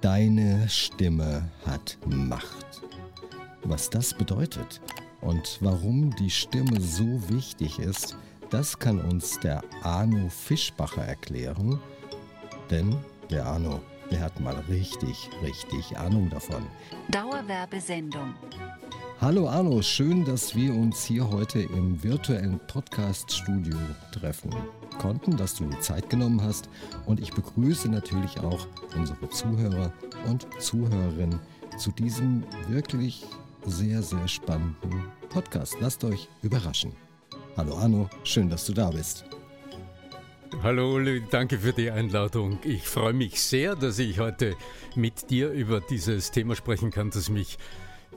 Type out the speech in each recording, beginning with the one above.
Deine Stimme hat Macht. Was das bedeutet und warum die Stimme so wichtig ist, das kann uns der Arno Fischbacher erklären. Denn der Arno, der hat mal richtig, richtig Ahnung davon. Dauerwerbesendung. Hallo Arno, schön, dass wir uns hier heute im virtuellen Podcast-Studio treffen konnten, dass du dir Zeit genommen hast. Und ich begrüße natürlich auch unsere Zuhörer und Zuhörerinnen zu diesem wirklich sehr, sehr spannenden Podcast. Lasst euch überraschen. Hallo Arno, schön, dass du da bist. Hallo Uli, danke für die Einladung. Ich freue mich sehr, dass ich heute mit dir über dieses Thema sprechen kann, das mich,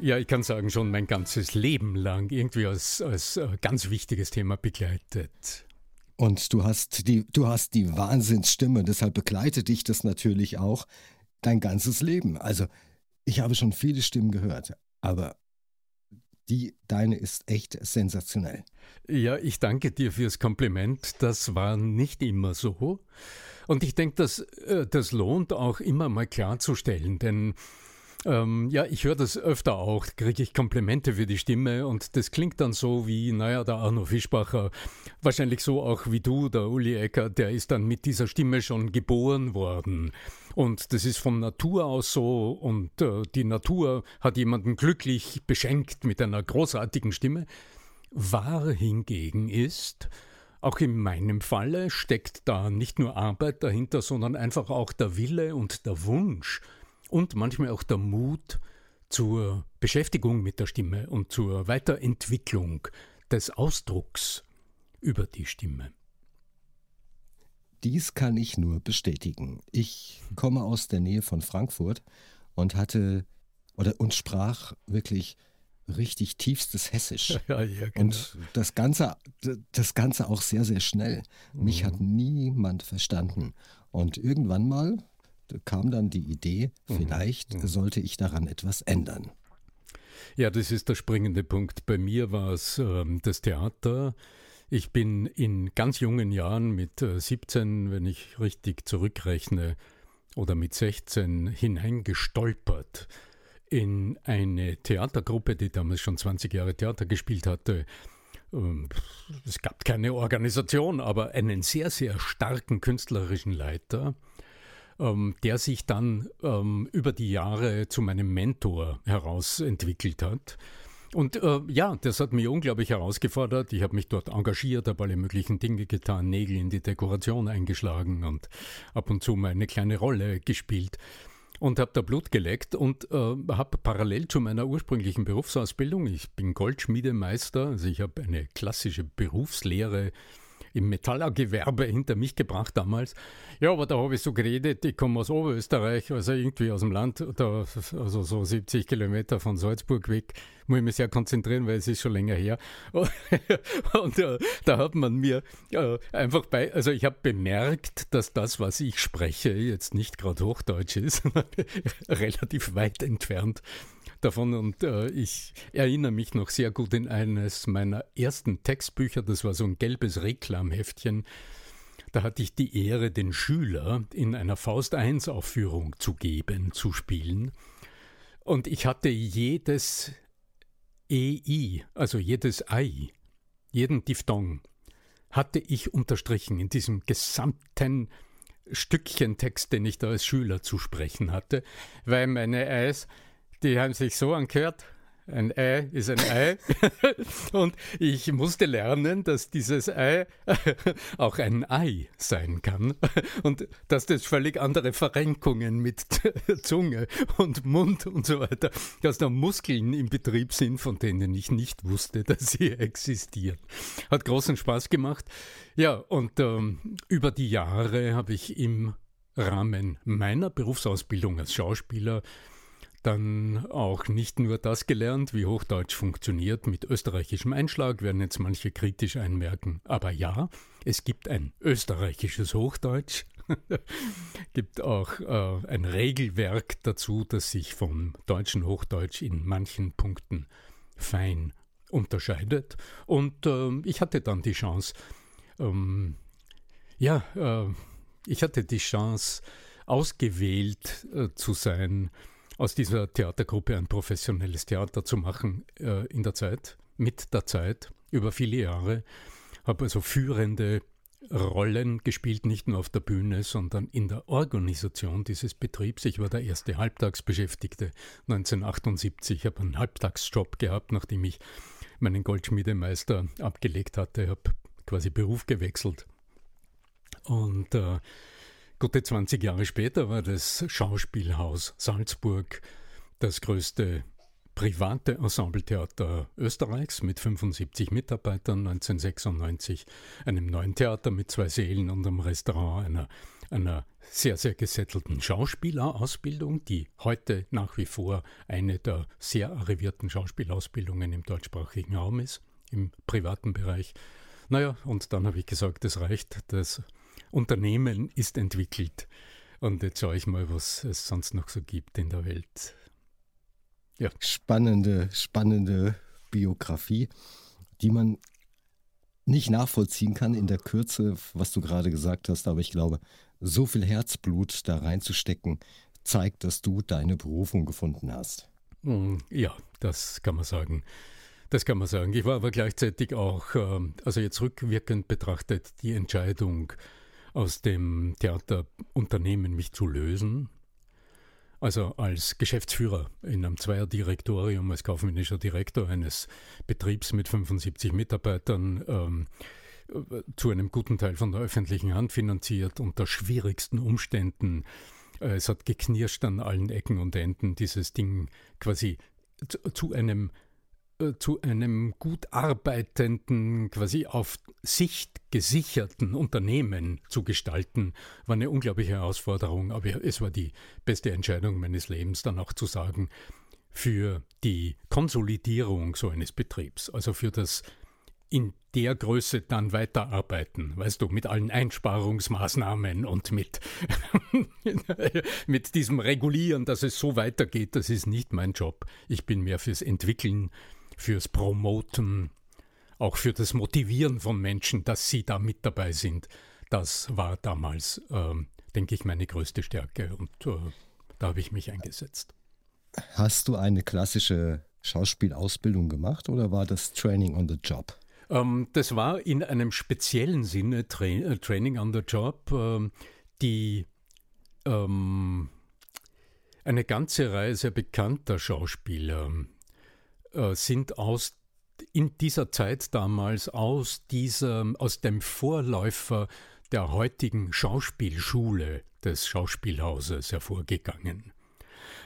ja, ich kann sagen, schon mein ganzes Leben lang irgendwie als, als äh, ganz wichtiges Thema begleitet. Und du hast die, du hast die Wahnsinnsstimme, deshalb begleitet dich das natürlich auch dein ganzes Leben. Also, ich habe schon viele Stimmen gehört, aber die deine ist echt sensationell. Ja, ich danke dir fürs Kompliment. Das war nicht immer so. Und ich denke, das, äh, das lohnt auch immer mal klarzustellen, denn ähm, ja, ich höre das öfter auch, kriege ich Komplimente für die Stimme und das klingt dann so wie, naja, der Arno Fischbacher, wahrscheinlich so auch wie du, der Uli Ecker, der ist dann mit dieser Stimme schon geboren worden. Und das ist von Natur aus so und äh, die Natur hat jemanden glücklich beschenkt mit einer großartigen Stimme. Wahr hingegen ist, auch in meinem Falle steckt da nicht nur Arbeit dahinter, sondern einfach auch der Wille und der Wunsch, und manchmal auch der Mut zur Beschäftigung mit der Stimme und zur Weiterentwicklung des Ausdrucks über die Stimme. Dies kann ich nur bestätigen. Ich komme aus der Nähe von Frankfurt und hatte oder und sprach wirklich richtig tiefstes Hessisch. Ja, ja, genau. Und das Ganze, das Ganze auch sehr, sehr schnell. Mich mhm. hat niemand verstanden. Und irgendwann mal, kam dann die Idee, mhm. vielleicht mhm. sollte ich daran etwas ändern. Ja, das ist der springende Punkt. Bei mir war es äh, das Theater. Ich bin in ganz jungen Jahren mit äh, 17, wenn ich richtig zurückrechne, oder mit 16 hineingestolpert in eine Theatergruppe, die damals schon 20 Jahre Theater gespielt hatte. Ähm, es gab keine Organisation, aber einen sehr, sehr starken künstlerischen Leiter ähm, der sich dann ähm, über die Jahre zu meinem Mentor herausentwickelt hat. Und äh, ja, das hat mich unglaublich herausgefordert. Ich habe mich dort engagiert, habe alle möglichen Dinge getan, Nägel in die Dekoration eingeschlagen und ab und zu mal eine kleine Rolle gespielt und habe da Blut geleckt und äh, habe parallel zu meiner ursprünglichen Berufsausbildung, ich bin Goldschmiedemeister, also ich habe eine klassische Berufslehre im Metallergewerbe hinter mich gebracht damals. Ja, aber da habe ich so geredet, ich komme aus Oberösterreich, also irgendwie aus dem Land, da, also so 70 Kilometer von Salzburg weg, muss ich mich sehr konzentrieren, weil es ist schon länger her. Und äh, da hat man mir äh, einfach bei, also ich habe bemerkt, dass das, was ich spreche, jetzt nicht gerade Hochdeutsch ist, relativ weit entfernt davon und äh, ich erinnere mich noch sehr gut in eines meiner ersten Textbücher, das war so ein gelbes Reklamheftchen. Da hatte ich die Ehre, den Schüler in einer Faust 1 Aufführung zu geben, zu spielen. Und ich hatte jedes EI, also jedes Ei, jeden Diphthong, hatte ich unterstrichen in diesem gesamten Stückchen Text, den ich da als Schüler zu sprechen hatte, weil meine Eis die haben sich so angehört. Ein Ei ist ein Ei. und ich musste lernen, dass dieses Ei auch ein Ei sein kann. Und dass das völlig andere Verrenkungen mit Zunge und Mund und so weiter, dass da Muskeln im Betrieb sind, von denen ich nicht wusste, dass sie existieren. Hat großen Spaß gemacht. Ja, und ähm, über die Jahre habe ich im Rahmen meiner Berufsausbildung als Schauspieler dann auch nicht nur das gelernt, wie Hochdeutsch funktioniert mit österreichischem Einschlag, werden jetzt manche kritisch einmerken. Aber ja, es gibt ein österreichisches Hochdeutsch, gibt auch äh, ein Regelwerk dazu, das sich vom deutschen Hochdeutsch in manchen Punkten fein unterscheidet. Und äh, ich hatte dann die Chance, ähm, ja, äh, ich hatte die Chance, ausgewählt äh, zu sein, aus dieser Theatergruppe ein professionelles Theater zu machen äh, in der Zeit, mit der Zeit, über viele Jahre. Habe also führende Rollen gespielt, nicht nur auf der Bühne, sondern in der Organisation dieses Betriebs. Ich war der erste Halbtagsbeschäftigte 1978. Ich habe einen Halbtagsjob gehabt, nachdem ich meinen Goldschmiedemeister abgelegt hatte. Habe quasi Beruf gewechselt. Und äh, gute 20 Jahre später war das Schauspielhaus Salzburg das größte private Ensembletheater Österreichs mit 75 Mitarbeitern 1996, einem neuen Theater mit zwei Sälen und einem Restaurant, einer, einer sehr, sehr gesettelten Schauspielerausbildung, die heute nach wie vor eine der sehr arrivierten Schauspielausbildungen im deutschsprachigen Raum ist, im privaten Bereich. Naja, und dann habe ich gesagt, das reicht, das Unternehmen ist entwickelt. Und jetzt schaue ich mal, was es sonst noch so gibt in der Welt. Ja. Spannende, spannende Biografie, die man nicht nachvollziehen kann in der Kürze, was du gerade gesagt hast, aber ich glaube, so viel Herzblut da reinzustecken, zeigt, dass du deine Berufung gefunden hast. Hm, ja, das kann man sagen. Das kann man sagen. Ich war aber gleichzeitig auch, ähm, also jetzt rückwirkend betrachtet, die Entscheidung, aus dem Theaterunternehmen mich zu lösen. Also als Geschäftsführer in einem Zweierdirektorium, als kaufmännischer Direktor eines Betriebs mit 75 Mitarbeitern, ähm, zu einem guten Teil von der öffentlichen Hand finanziert, unter schwierigsten Umständen. Äh, es hat geknirscht an allen Ecken und Enden, dieses Ding quasi zu, zu einem zu einem gut arbeitenden, quasi auf Sicht gesicherten Unternehmen zu gestalten, war eine unglaubliche Herausforderung, aber es war die beste Entscheidung meines Lebens, dann auch zu sagen, für die Konsolidierung so eines Betriebs, also für das in der Größe dann weiterarbeiten, weißt du, mit allen Einsparungsmaßnahmen und mit, mit diesem Regulieren, dass es so weitergeht, das ist nicht mein Job. Ich bin mehr fürs Entwickeln fürs Promoten, auch für das Motivieren von Menschen, dass sie da mit dabei sind. Das war damals, äh, denke ich, meine größte Stärke und äh, da habe ich mich eingesetzt. Hast du eine klassische Schauspielausbildung gemacht oder war das Training on the Job? Ähm, das war in einem speziellen Sinne Tra äh, Training on the Job, ähm, die ähm, eine ganze Reihe sehr bekannter Schauspieler äh, sind aus in dieser Zeit damals aus diesem, aus dem Vorläufer der heutigen Schauspielschule des Schauspielhauses hervorgegangen.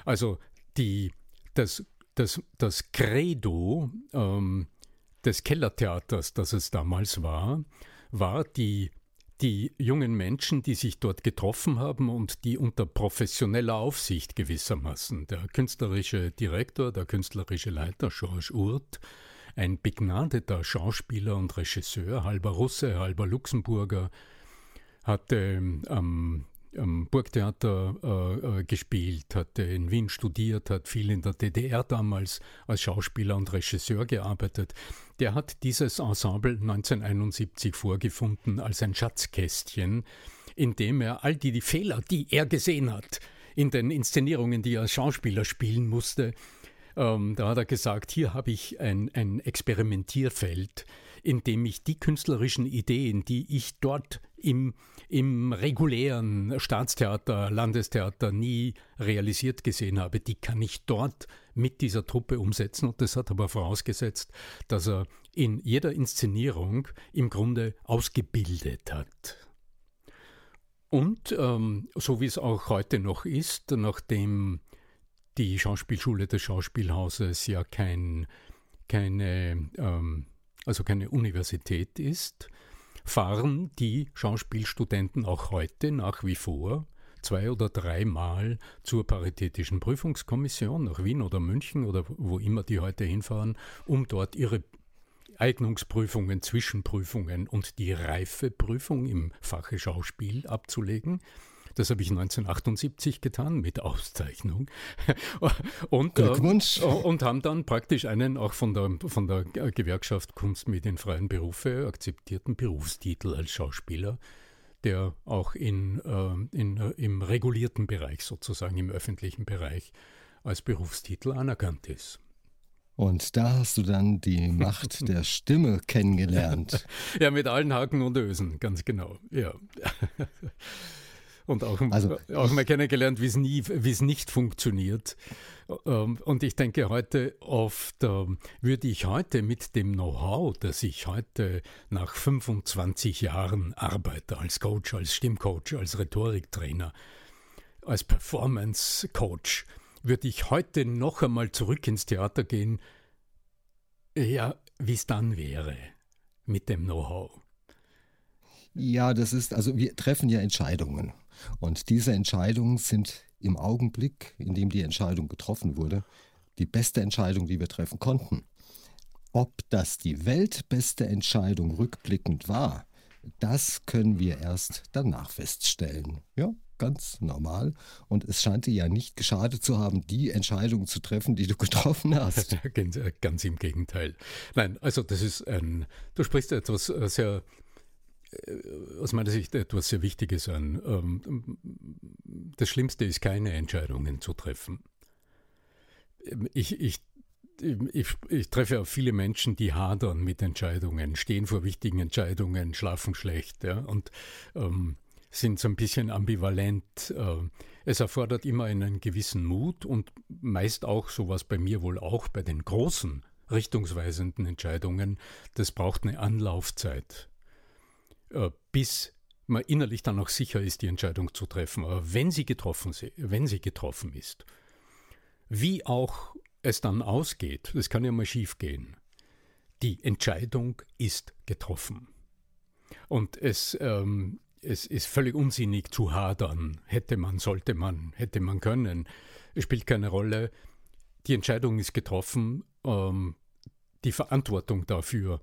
Also die, das, das, das Credo ähm, des Kellertheaters, das es damals war, war die die jungen Menschen, die sich dort getroffen haben und die unter professioneller Aufsicht gewissermaßen, der künstlerische Direktor, der künstlerische Leiter Georges Urt, ein begnadeter Schauspieler und Regisseur, halber Russe, halber Luxemburger, hatte am am Burgtheater äh, äh, gespielt, hatte in Wien studiert, hat viel in der DDR damals als Schauspieler und Regisseur gearbeitet. Der hat dieses Ensemble 1971 vorgefunden als ein Schatzkästchen, in dem er all die, die Fehler, die er gesehen hat, in den Inszenierungen, die er als Schauspieler spielen musste, ähm, da hat er gesagt, hier habe ich ein, ein Experimentierfeld, in dem ich die künstlerischen Ideen, die ich dort im, im regulären Staatstheater, Landestheater nie realisiert gesehen habe, die kann ich dort mit dieser Truppe umsetzen. Und das hat aber vorausgesetzt, dass er in jeder Inszenierung im Grunde ausgebildet hat. Und ähm, so wie es auch heute noch ist, nachdem die Schauspielschule des Schauspielhauses ja kein, keine, ähm, also keine Universität ist, fahren die Schauspielstudenten auch heute nach wie vor zwei oder dreimal zur Paritätischen Prüfungskommission nach Wien oder München oder wo immer die heute hinfahren, um dort ihre Eignungsprüfungen, Zwischenprüfungen und die Reifeprüfung im Fache Schauspiel abzulegen. Das habe ich 1978 getan mit Auszeichnung. und, äh, Glückwunsch. Äh, und haben dann praktisch einen auch von der, von der Gewerkschaft Kunstmedienfreien Berufe akzeptierten Berufstitel als Schauspieler, der auch in, äh, in, äh, im regulierten Bereich, sozusagen im öffentlichen Bereich, als Berufstitel anerkannt ist. Und da hast du dann die Macht der Stimme kennengelernt. ja, mit allen Haken und Ösen, ganz genau. Ja. Und auch, also, auch mal kennengelernt, wie es nie, wie es nicht funktioniert. Ähm, und ich denke heute oft, ähm, würde ich heute mit dem Know-how, das ich heute nach 25 Jahren arbeite als Coach, als Stimmcoach, als Rhetoriktrainer, als Performance Coach, würde ich heute noch einmal zurück ins Theater gehen, ja, wie es dann wäre mit dem Know-how. Ja, das ist, also wir treffen ja Entscheidungen. Und diese Entscheidungen sind im Augenblick, in dem die Entscheidung getroffen wurde, die beste Entscheidung, die wir treffen konnten. Ob das die weltbeste Entscheidung rückblickend war, das können wir erst danach feststellen. Ja, ganz normal. Und es scheint dir ja nicht geschadet zu haben, die Entscheidung zu treffen, die du getroffen hast. Äh, ganz im Gegenteil. Nein, also das ist ein, du sprichst etwas äh, sehr, aus meiner Sicht etwas sehr Wichtiges an. Ähm, das Schlimmste ist, keine Entscheidungen zu treffen. Ich, ich ich, ich, treffe auch viele Menschen, die hadern mit Entscheidungen, stehen vor wichtigen Entscheidungen, schlafen schlecht ja, und ähm, sind so ein bisschen ambivalent. Es erfordert immer einen gewissen Mut und meist auch, sowas bei mir wohl auch, bei den großen, richtungsweisenden Entscheidungen, das braucht eine Anlaufzeit, bis man innerlich dann auch sicher ist, die Entscheidung zu treffen. Aber wenn sie getroffen, wenn sie getroffen ist, wie auch es dann ausgeht, das kann ja mal schief gehen. Die Entscheidung ist getroffen. Und es, ähm, es ist völlig unsinnig zu hadern. Hätte man, sollte man, hätte man können. Es spielt keine Rolle. Die Entscheidung ist getroffen. Ähm, die Verantwortung dafür,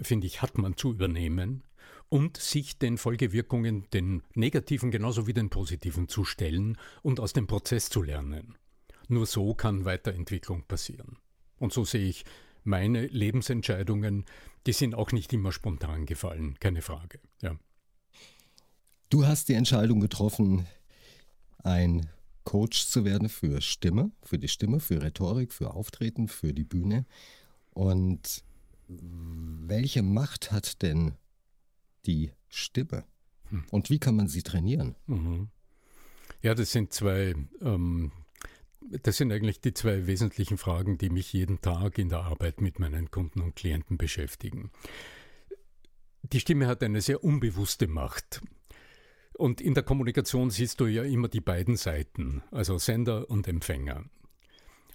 finde ich, hat man zu übernehmen und sich den Folgewirkungen, den negativen genauso wie den positiven zu stellen und aus dem Prozess zu lernen. Nur so kann Weiterentwicklung passieren. Und so sehe ich meine Lebensentscheidungen, die sind auch nicht immer spontan gefallen, keine Frage. Ja. Du hast die Entscheidung getroffen, ein Coach zu werden für Stimme, für die Stimme, für Rhetorik, für Auftreten, für die Bühne. Und welche Macht hat denn die Stimme? Hm. Und wie kann man sie trainieren? Mhm. Ja, das sind zwei ähm, das sind eigentlich die zwei wesentlichen Fragen, die mich jeden Tag in der Arbeit mit meinen Kunden und Klienten beschäftigen. Die Stimme hat eine sehr unbewusste Macht. Und in der Kommunikation siehst du ja immer die beiden Seiten, also Sender und Empfänger.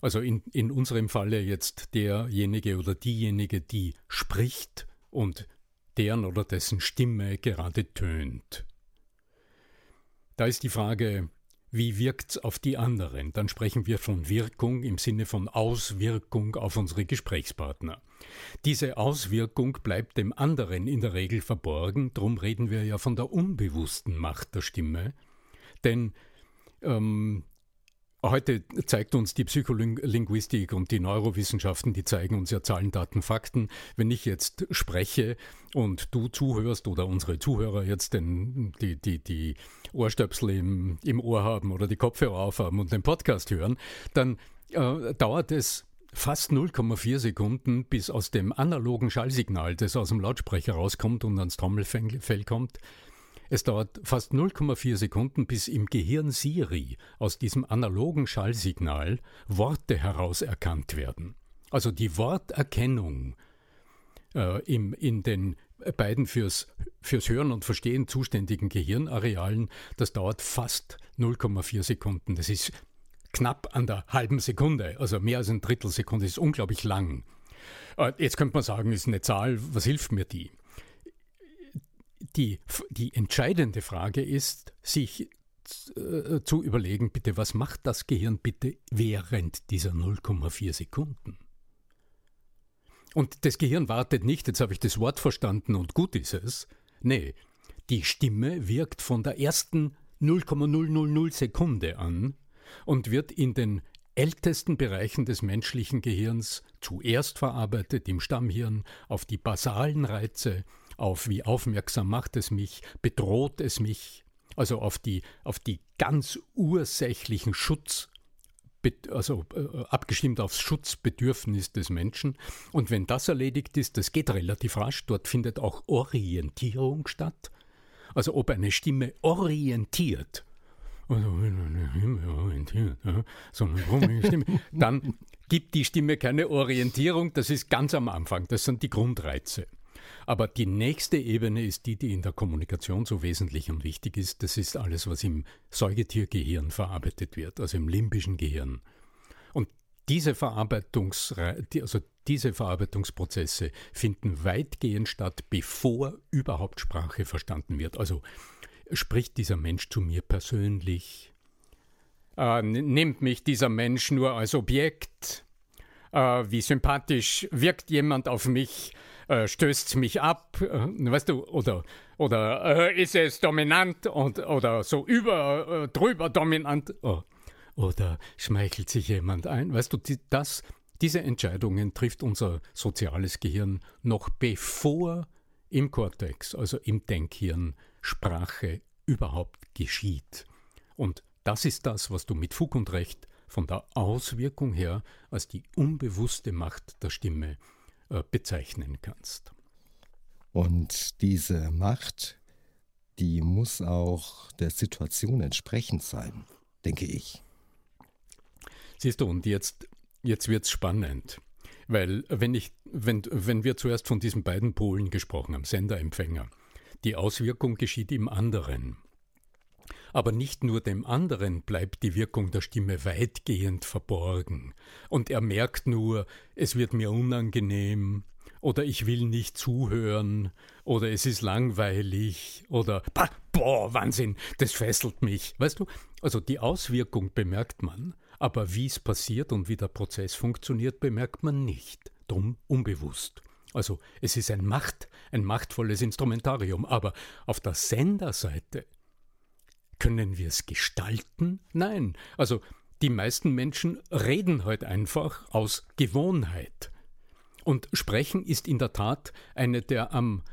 Also in, in unserem Falle jetzt derjenige oder diejenige, die spricht und deren oder dessen Stimme gerade tönt. Da ist die Frage, wie wirkt es auf die anderen? Dann sprechen wir von Wirkung im Sinne von Auswirkung auf unsere Gesprächspartner. Diese Auswirkung bleibt dem anderen in der Regel verborgen, darum reden wir ja von der unbewussten Macht der Stimme. Denn ähm, Heute zeigt uns die Psycholinguistik und die Neurowissenschaften, die zeigen uns ja Zahlen, Daten, Fakten. Wenn ich jetzt spreche und du zuhörst oder unsere Zuhörer jetzt den, die, die, die Ohrstöpsel im, im Ohr haben oder die Kopfhörer aufhaben und den Podcast hören, dann äh, dauert es fast 0,4 Sekunden, bis aus dem analogen Schallsignal, das aus dem Lautsprecher rauskommt und ans Trommelfell kommt, es dauert fast 0,4 Sekunden, bis im Gehirn Siri aus diesem analogen Schallsignal Worte herauserkannt werden. Also die Worterkennung äh, im, in den beiden fürs, fürs Hören und Verstehen zuständigen Gehirnarealen, das dauert fast 0,4 Sekunden. Das ist knapp an der halben Sekunde, also mehr als ein Drittelsekunde, das ist unglaublich lang. Äh, jetzt könnte man sagen, ist eine Zahl, was hilft mir die? Die, die entscheidende Frage ist, sich äh, zu überlegen, bitte, was macht das Gehirn bitte während dieser 0,4 Sekunden? Und das Gehirn wartet nicht, jetzt habe ich das Wort verstanden und gut ist es. Nee, die Stimme wirkt von der ersten 0,000 Sekunde an und wird in den ältesten Bereichen des menschlichen Gehirns zuerst verarbeitet, im Stammhirn, auf die basalen Reize, auf wie aufmerksam macht es mich, bedroht es mich, also auf die, auf die ganz ursächlichen Schutz, also äh, abgestimmt aufs Schutzbedürfnis des Menschen. Und wenn das erledigt ist, das geht relativ rasch, dort findet auch Orientierung statt. Also ob eine Stimme orientiert, also dann gibt die Stimme keine Orientierung, das ist ganz am Anfang, das sind die Grundreize. Aber die nächste Ebene ist die, die in der Kommunikation so wesentlich und wichtig ist. Das ist alles, was im Säugetiergehirn verarbeitet wird, also im limbischen Gehirn. Und diese, Verarbeitungs also diese Verarbeitungsprozesse finden weitgehend statt, bevor überhaupt Sprache verstanden wird. Also spricht dieser Mensch zu mir persönlich? Äh, nimmt mich dieser Mensch nur als Objekt? Äh, wie sympathisch wirkt jemand auf mich? Äh, stößt mich ab, äh, weißt du, oder, oder äh, ist es dominant und, oder so über, äh, drüber dominant, oh, oder schmeichelt sich jemand ein, weißt du, die, das, diese Entscheidungen trifft unser soziales Gehirn noch bevor im Kortex, also im Denkhirn, Sprache überhaupt geschieht. Und das ist das, was du mit Fug und Recht von der Auswirkung her als die unbewusste Macht der Stimme bezeichnen kannst. Und diese Macht, die muss auch der Situation entsprechend sein, denke ich. Siehst du, und jetzt, jetzt wird es spannend. Weil wenn, ich, wenn, wenn wir zuerst von diesen beiden Polen gesprochen haben, Sender-Empfänger, die Auswirkung geschieht im anderen. Aber nicht nur dem anderen bleibt die Wirkung der Stimme weitgehend verborgen, und er merkt nur, es wird mir unangenehm, oder ich will nicht zuhören, oder es ist langweilig, oder boah, Wahnsinn, das fesselt mich. Weißt du, also die Auswirkung bemerkt man, aber wie es passiert und wie der Prozess funktioniert, bemerkt man nicht, drum unbewusst. Also es ist ein Macht, ein machtvolles Instrumentarium, aber auf der Senderseite können wir es gestalten? Nein. Also die meisten Menschen reden halt einfach aus Gewohnheit. Und Sprechen ist in der Tat eine der am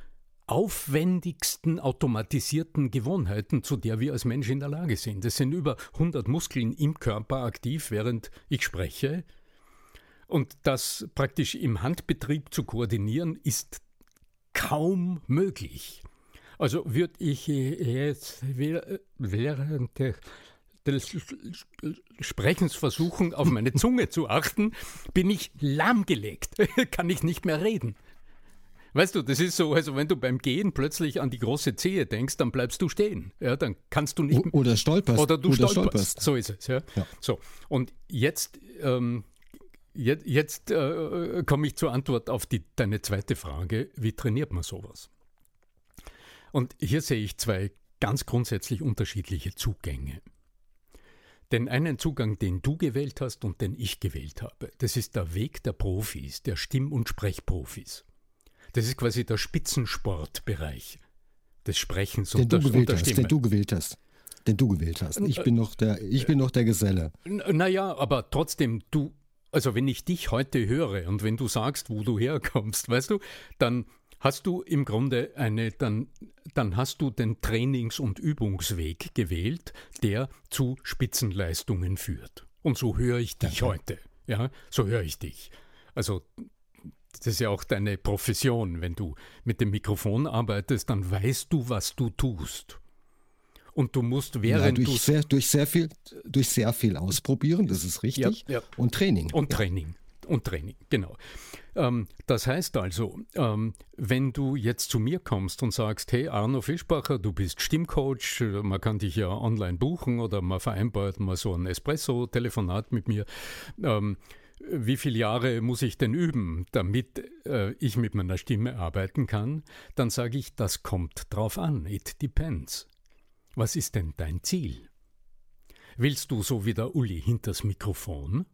aufwendigsten automatisierten Gewohnheiten, zu der wir als Mensch in der Lage sind. Es sind über 100 Muskeln im Körper aktiv, während ich spreche. Und das praktisch im Handbetrieb zu koordinieren, ist kaum möglich. Also würde ich jetzt während des Sprechens versuchen, auf meine Zunge zu achten, bin ich lahmgelegt, kann ich nicht mehr reden. Weißt du, das ist so, also wenn du beim Gehen plötzlich an die große Zehe denkst, dann bleibst du stehen. Ja, dann kannst du nicht. Oder stolperst. Oder du oder stolperst. stolperst. So ist es. Ja. ja. So. Und jetzt, ähm, jetzt, jetzt äh, komme ich zur Antwort auf die, deine zweite Frage. Wie trainiert man sowas? Und hier sehe ich zwei ganz grundsätzlich unterschiedliche Zugänge. Den einen Zugang, den du gewählt hast und den ich gewählt habe, das ist der Weg der Profis, der Stimm- und Sprechprofis. Das ist quasi der Spitzensportbereich des Sprechens den und, der, und der Stimme. Den du gewählt hast. Den du gewählt hast. Ich bin noch der, ich bin noch der Geselle. Naja, aber trotzdem, du, also wenn ich dich heute höre und wenn du sagst, wo du herkommst, weißt du, dann hast du im Grunde eine, dann, dann hast du den Trainings- und Übungsweg gewählt, der zu Spitzenleistungen führt. Und so höre ich dich Danke. heute. Ja, so höre ich dich. Also, das ist ja auch deine Profession. Wenn du mit dem Mikrofon arbeitest, dann weißt du, was du tust. Und du musst während ja, durch, sehr, durch sehr viel durch sehr viel ausprobieren, das ist richtig. Ja, ja. Und Training. Und Training. Und Training, genau. Ähm, das heißt also, ähm, wenn du jetzt zu mir kommst und sagst, hey Arno Fischbacher, du bist Stimmcoach, man kann dich ja online buchen oder man vereinbart mal so ein Espresso-Telefonat mit mir. Ähm, wie viele Jahre muss ich denn üben, damit äh, ich mit meiner Stimme arbeiten kann? Dann sage ich, das kommt drauf an. It depends. Was ist denn dein Ziel? Willst du so wie der Uli hinters Mikrofon?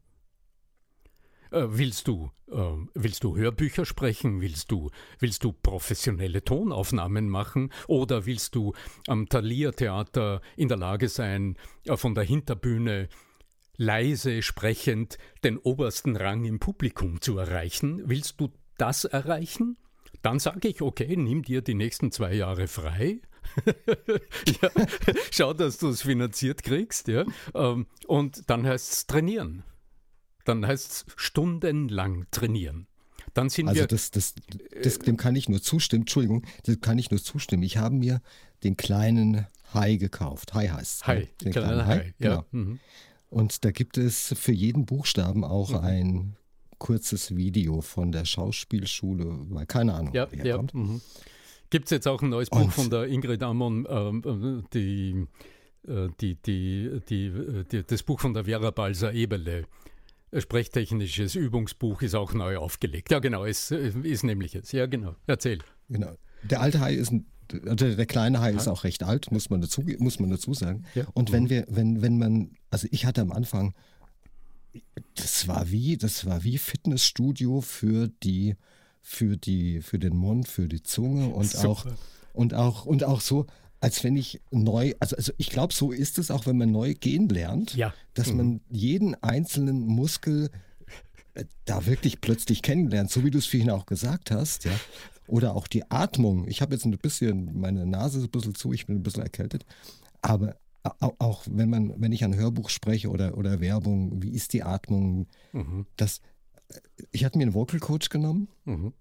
Äh, willst du, äh, willst du Hörbücher sprechen? Willst du, willst du professionelle Tonaufnahmen machen? Oder willst du am Thalia Theater in der Lage sein, äh, von der Hinterbühne leise sprechend den obersten Rang im Publikum zu erreichen? Willst du das erreichen? dann sage ich, okay, nimm dir die nächsten zwei Jahre frei. ja, schau, dass du es finanziert kriegst. Ja? Ähm, und dann heißt es trainieren. Dann heißt es stundenlang trainieren. Dann sind also wir, das, das, das, dem kann ich nur zustimmen. Entschuldigung, dem kann ich nur zustimmen. Ich habe mir den kleinen Hai gekauft. Hai heißt es. Hai, ne? den kleiner Hai, Hai. Genau. Ja. Mhm. Und da gibt es für jeden Buchstaben auch mhm. ein kurzes Video von der Schauspielschule, weil keine Ahnung, ja, wer ja. Mhm. Gibt es jetzt auch ein neues Buch Und, von der Ingrid Amon, ähm, äh, die, äh, die, die, die, die, das Buch von der Vera Balser-Ebele. Sprechtechnisches Übungsbuch ist auch neu aufgelegt. Ja, genau, es ist nämlich jetzt. Ja, genau. Erzähl. Genau. Der alte Hai ist ein also der kleine Hai ist auch recht alt, muss man dazu, muss man dazu sagen. Ja. Und wenn mhm. wir, wenn, wenn man, also ich hatte am Anfang das war wie, das war wie Fitnessstudio für die, für die, für den Mund, für die Zunge und Super. auch, und auch, und auch so, als wenn ich neu, also, also ich glaube, so ist es auch, wenn man neu gehen lernt, ja. dass mhm. man jeden einzelnen Muskel äh, da wirklich plötzlich kennenlernt, so wie du es vorhin auch gesagt hast, ja. Oder auch die Atmung. Ich habe jetzt ein bisschen, meine Nase ist ein bisschen zu, ich bin ein bisschen erkältet. Aber auch wenn man, wenn ich ein Hörbuch spreche oder, oder Werbung, wie ist die Atmung? Mhm. Das, ich hatte mir einen Vocal Coach genommen mhm.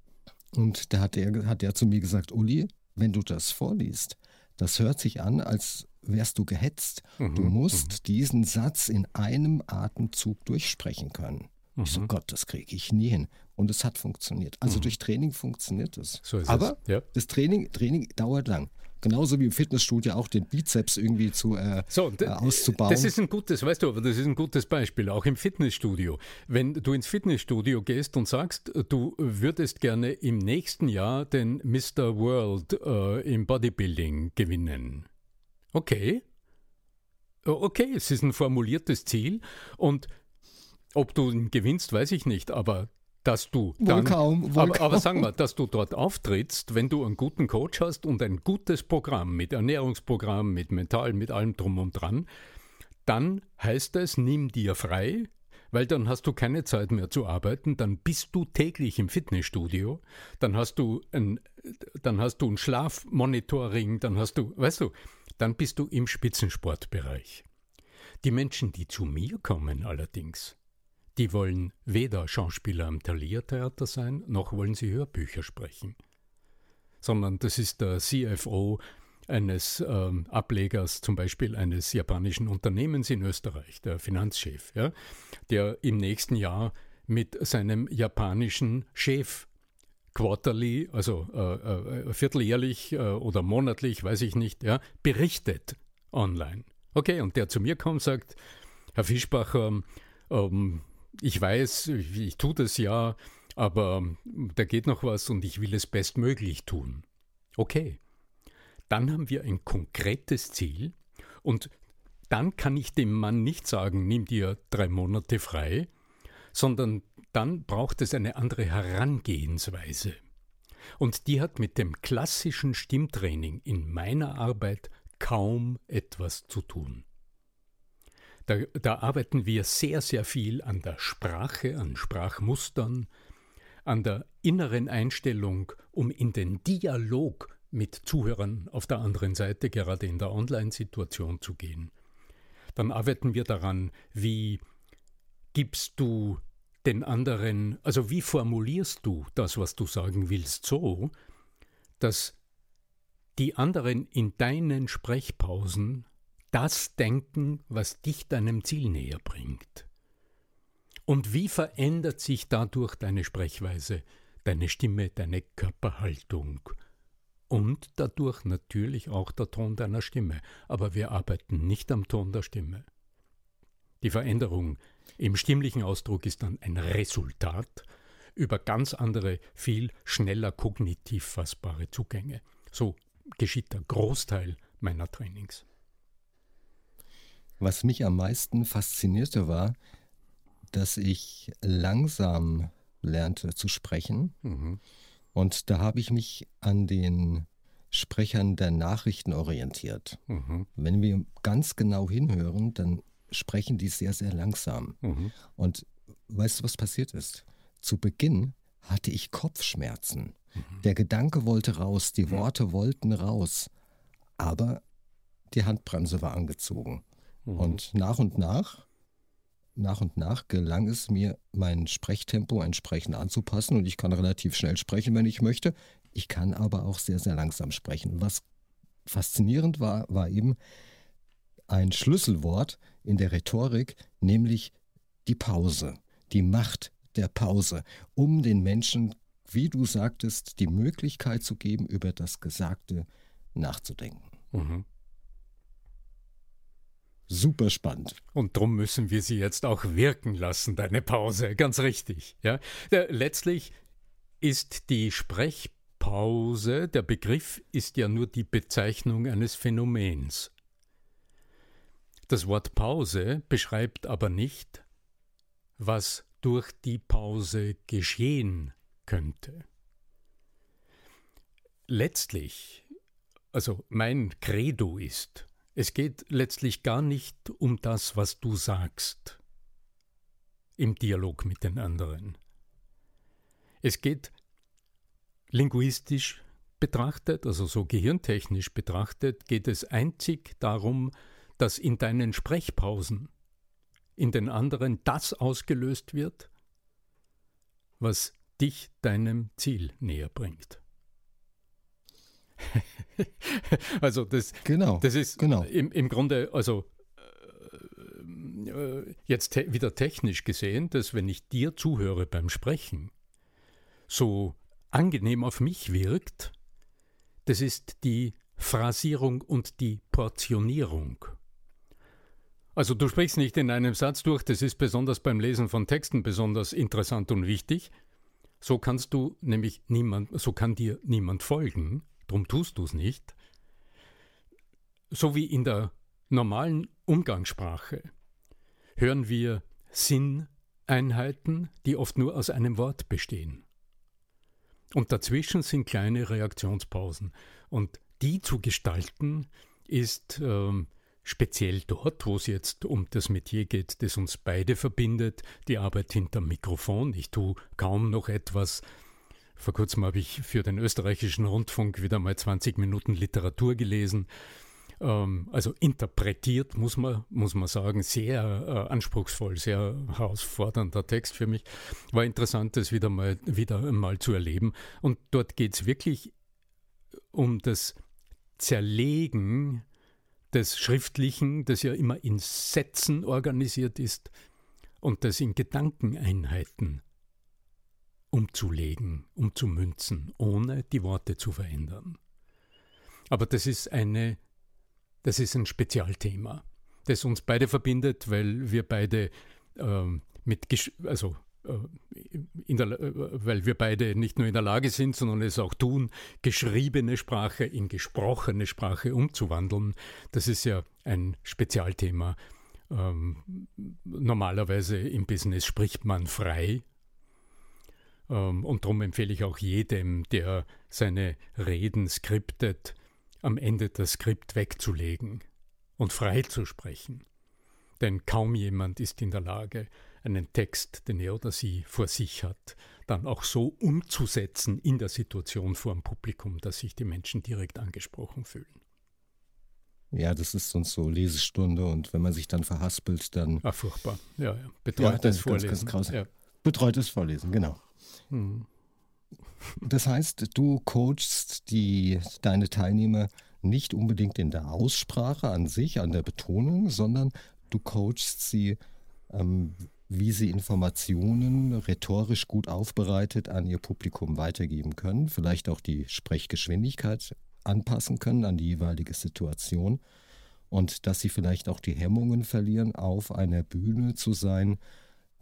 und da hat er, hat er zu mir gesagt, Uli, wenn du das vorliest, das hört sich an, als wärst du gehetzt. Mhm. Du musst mhm. diesen Satz in einem Atemzug durchsprechen können. Ich so, mhm. Gott, das kriege ich nie hin. Und es hat funktioniert. Also mhm. durch Training funktioniert es. So Aber ja. das Training, Training dauert lang. Genauso wie im Fitnessstudio auch den Bizeps irgendwie zu, äh, so, äh, auszubauen. Das ist ein gutes, weißt du, aber das ist ein gutes Beispiel, auch im Fitnessstudio. Wenn du ins Fitnessstudio gehst und sagst, du würdest gerne im nächsten Jahr den Mr. World äh, im Bodybuilding gewinnen. Okay. Okay, es ist ein formuliertes Ziel und ob du ihn gewinnst, weiß ich nicht, aber dass du dann, wohl kaum, wohl aber, aber sagen wir, dass du dort auftrittst, wenn du einen guten Coach hast und ein gutes Programm mit Ernährungsprogramm, mit Mental, mit allem drum und dran, dann heißt es, nimm dir frei, weil dann hast du keine Zeit mehr zu arbeiten, dann bist du täglich im Fitnessstudio, dann hast du ein, dann hast du ein Schlafmonitoring, dann hast du, weißt du, dann bist du im Spitzensportbereich. Die Menschen, die zu mir kommen allerdings, die wollen weder Schauspieler am Thalia-Theater sein, noch wollen sie Hörbücher sprechen. Sondern das ist der CFO eines ähm, Ablegers, zum Beispiel eines japanischen Unternehmens in Österreich, der Finanzchef, ja, der im nächsten Jahr mit seinem japanischen Chef quarterly, also äh, äh, vierteljährlich äh, oder monatlich, weiß ich nicht, ja, berichtet online. Okay, und der zu mir kommt, sagt, Herr Fischbacher, ähm, ich weiß, ich, ich tue das ja, aber da geht noch was und ich will es bestmöglich tun. Okay, dann haben wir ein konkretes Ziel und dann kann ich dem Mann nicht sagen, nimm dir drei Monate frei, sondern dann braucht es eine andere Herangehensweise. Und die hat mit dem klassischen Stimmtraining in meiner Arbeit kaum etwas zu tun. Da, da arbeiten wir sehr, sehr viel an der Sprache, an Sprachmustern, an der inneren Einstellung, um in den Dialog mit Zuhörern auf der anderen Seite, gerade in der Online-Situation zu gehen. Dann arbeiten wir daran, wie gibst du den anderen, also wie formulierst du das, was du sagen willst, so, dass die anderen in deinen Sprechpausen das denken, was dich deinem Ziel näher bringt. Und wie verändert sich dadurch deine Sprechweise, deine Stimme, deine Körperhaltung und dadurch natürlich auch der Ton deiner Stimme. Aber wir arbeiten nicht am Ton der Stimme. Die Veränderung im stimmlichen Ausdruck ist dann ein Resultat über ganz andere, viel schneller kognitiv fassbare Zugänge. So geschieht der Großteil meiner Trainings. Was mich am meisten faszinierte war, dass ich langsam lernte zu sprechen. Mhm. Und da habe ich mich an den Sprechern der Nachrichten orientiert. Mhm. Wenn wir ganz genau hinhören, dann sprechen die sehr, sehr langsam. Mhm. Und weißt du, was passiert ist? Zu Beginn hatte ich Kopfschmerzen. Mhm. Der Gedanke wollte raus, die Worte wollten raus, aber die Handbremse war angezogen. Mhm. Und nach und nach, nach und nach gelang es mir, mein Sprechtempo entsprechend anzupassen und ich kann relativ schnell sprechen, wenn ich möchte. Ich kann aber auch sehr, sehr langsam sprechen. Was faszinierend war, war eben ein Schlüsselwort in der Rhetorik, nämlich die Pause, die Macht der Pause, um den Menschen, wie du sagtest, die Möglichkeit zu geben, über das Gesagte nachzudenken. Mhm. Super spannend. Und darum müssen wir sie jetzt auch wirken lassen, deine Pause. Ganz richtig. Ja? Letztlich ist die Sprechpause, der Begriff ist ja nur die Bezeichnung eines Phänomens. Das Wort Pause beschreibt aber nicht, was durch die Pause geschehen könnte. Letztlich, also mein Credo ist, es geht letztlich gar nicht um das, was du sagst im Dialog mit den anderen. Es geht linguistisch betrachtet, also so gehirntechnisch betrachtet, geht es einzig darum, dass in deinen Sprechpausen in den anderen das ausgelöst wird, was dich deinem Ziel näher bringt. also das, genau, das ist genau. im, im Grunde, also äh, äh, jetzt te wieder technisch gesehen, dass wenn ich dir zuhöre beim Sprechen, so angenehm auf mich wirkt, das ist die Phrasierung und die Portionierung. Also du sprichst nicht in einem Satz durch, das ist besonders beim Lesen von Texten besonders interessant und wichtig. So kannst du nämlich niemand, so kann dir niemand folgen, drum tust du es nicht. So wie in der normalen Umgangssprache hören wir Sinneinheiten, die oft nur aus einem Wort bestehen. Und dazwischen sind kleine Reaktionspausen. Und die zu gestalten ist ähm, Speziell dort, wo es jetzt um das Metier geht, das uns beide verbindet, die Arbeit hinterm Mikrofon. Ich tue kaum noch etwas. Vor kurzem habe ich für den österreichischen Rundfunk wieder mal 20 Minuten Literatur gelesen. Ähm, also interpretiert, muss man, muss man sagen, sehr äh, anspruchsvoll, sehr herausfordernder Text für mich. War interessant, das wieder mal, wieder mal zu erleben. Und dort geht es wirklich um das Zerlegen des Schriftlichen, das ja immer in Sätzen organisiert ist, und das in Gedankeneinheiten umzulegen, umzumünzen, ohne die Worte zu verändern. Aber das ist eine, das ist ein Spezialthema, das uns beide verbindet, weil wir beide äh, mit, also äh, der, äh, weil wir beide nicht nur in der Lage sind, sondern es auch tun, geschriebene Sprache in gesprochene Sprache umzuwandeln. Das ist ja ein Spezialthema. Ähm, normalerweise im Business spricht man frei. Ähm, und darum empfehle ich auch jedem, der seine Reden skriptet, am Ende das Skript wegzulegen und frei zu sprechen. Denn kaum jemand ist in der Lage, einen Text, den er oder sie vor sich hat, dann auch so umzusetzen in der Situation vor dem Publikum, dass sich die Menschen direkt angesprochen fühlen. Ja, das ist sonst so Lesestunde und wenn man sich dann verhaspelt, dann. Ah, furchtbar. Ja, ja. Betreutes ja, Vorlesen. Ganz, ganz ja. Betreutes Vorlesen, genau. Hm. Das heißt, du coachst die, deine Teilnehmer nicht unbedingt in der Aussprache an sich, an der Betonung, sondern du coachst sie, ähm, wie sie Informationen rhetorisch gut aufbereitet an ihr Publikum weitergeben können, vielleicht auch die Sprechgeschwindigkeit anpassen können an die jeweilige Situation und dass sie vielleicht auch die Hemmungen verlieren, auf einer Bühne zu sein.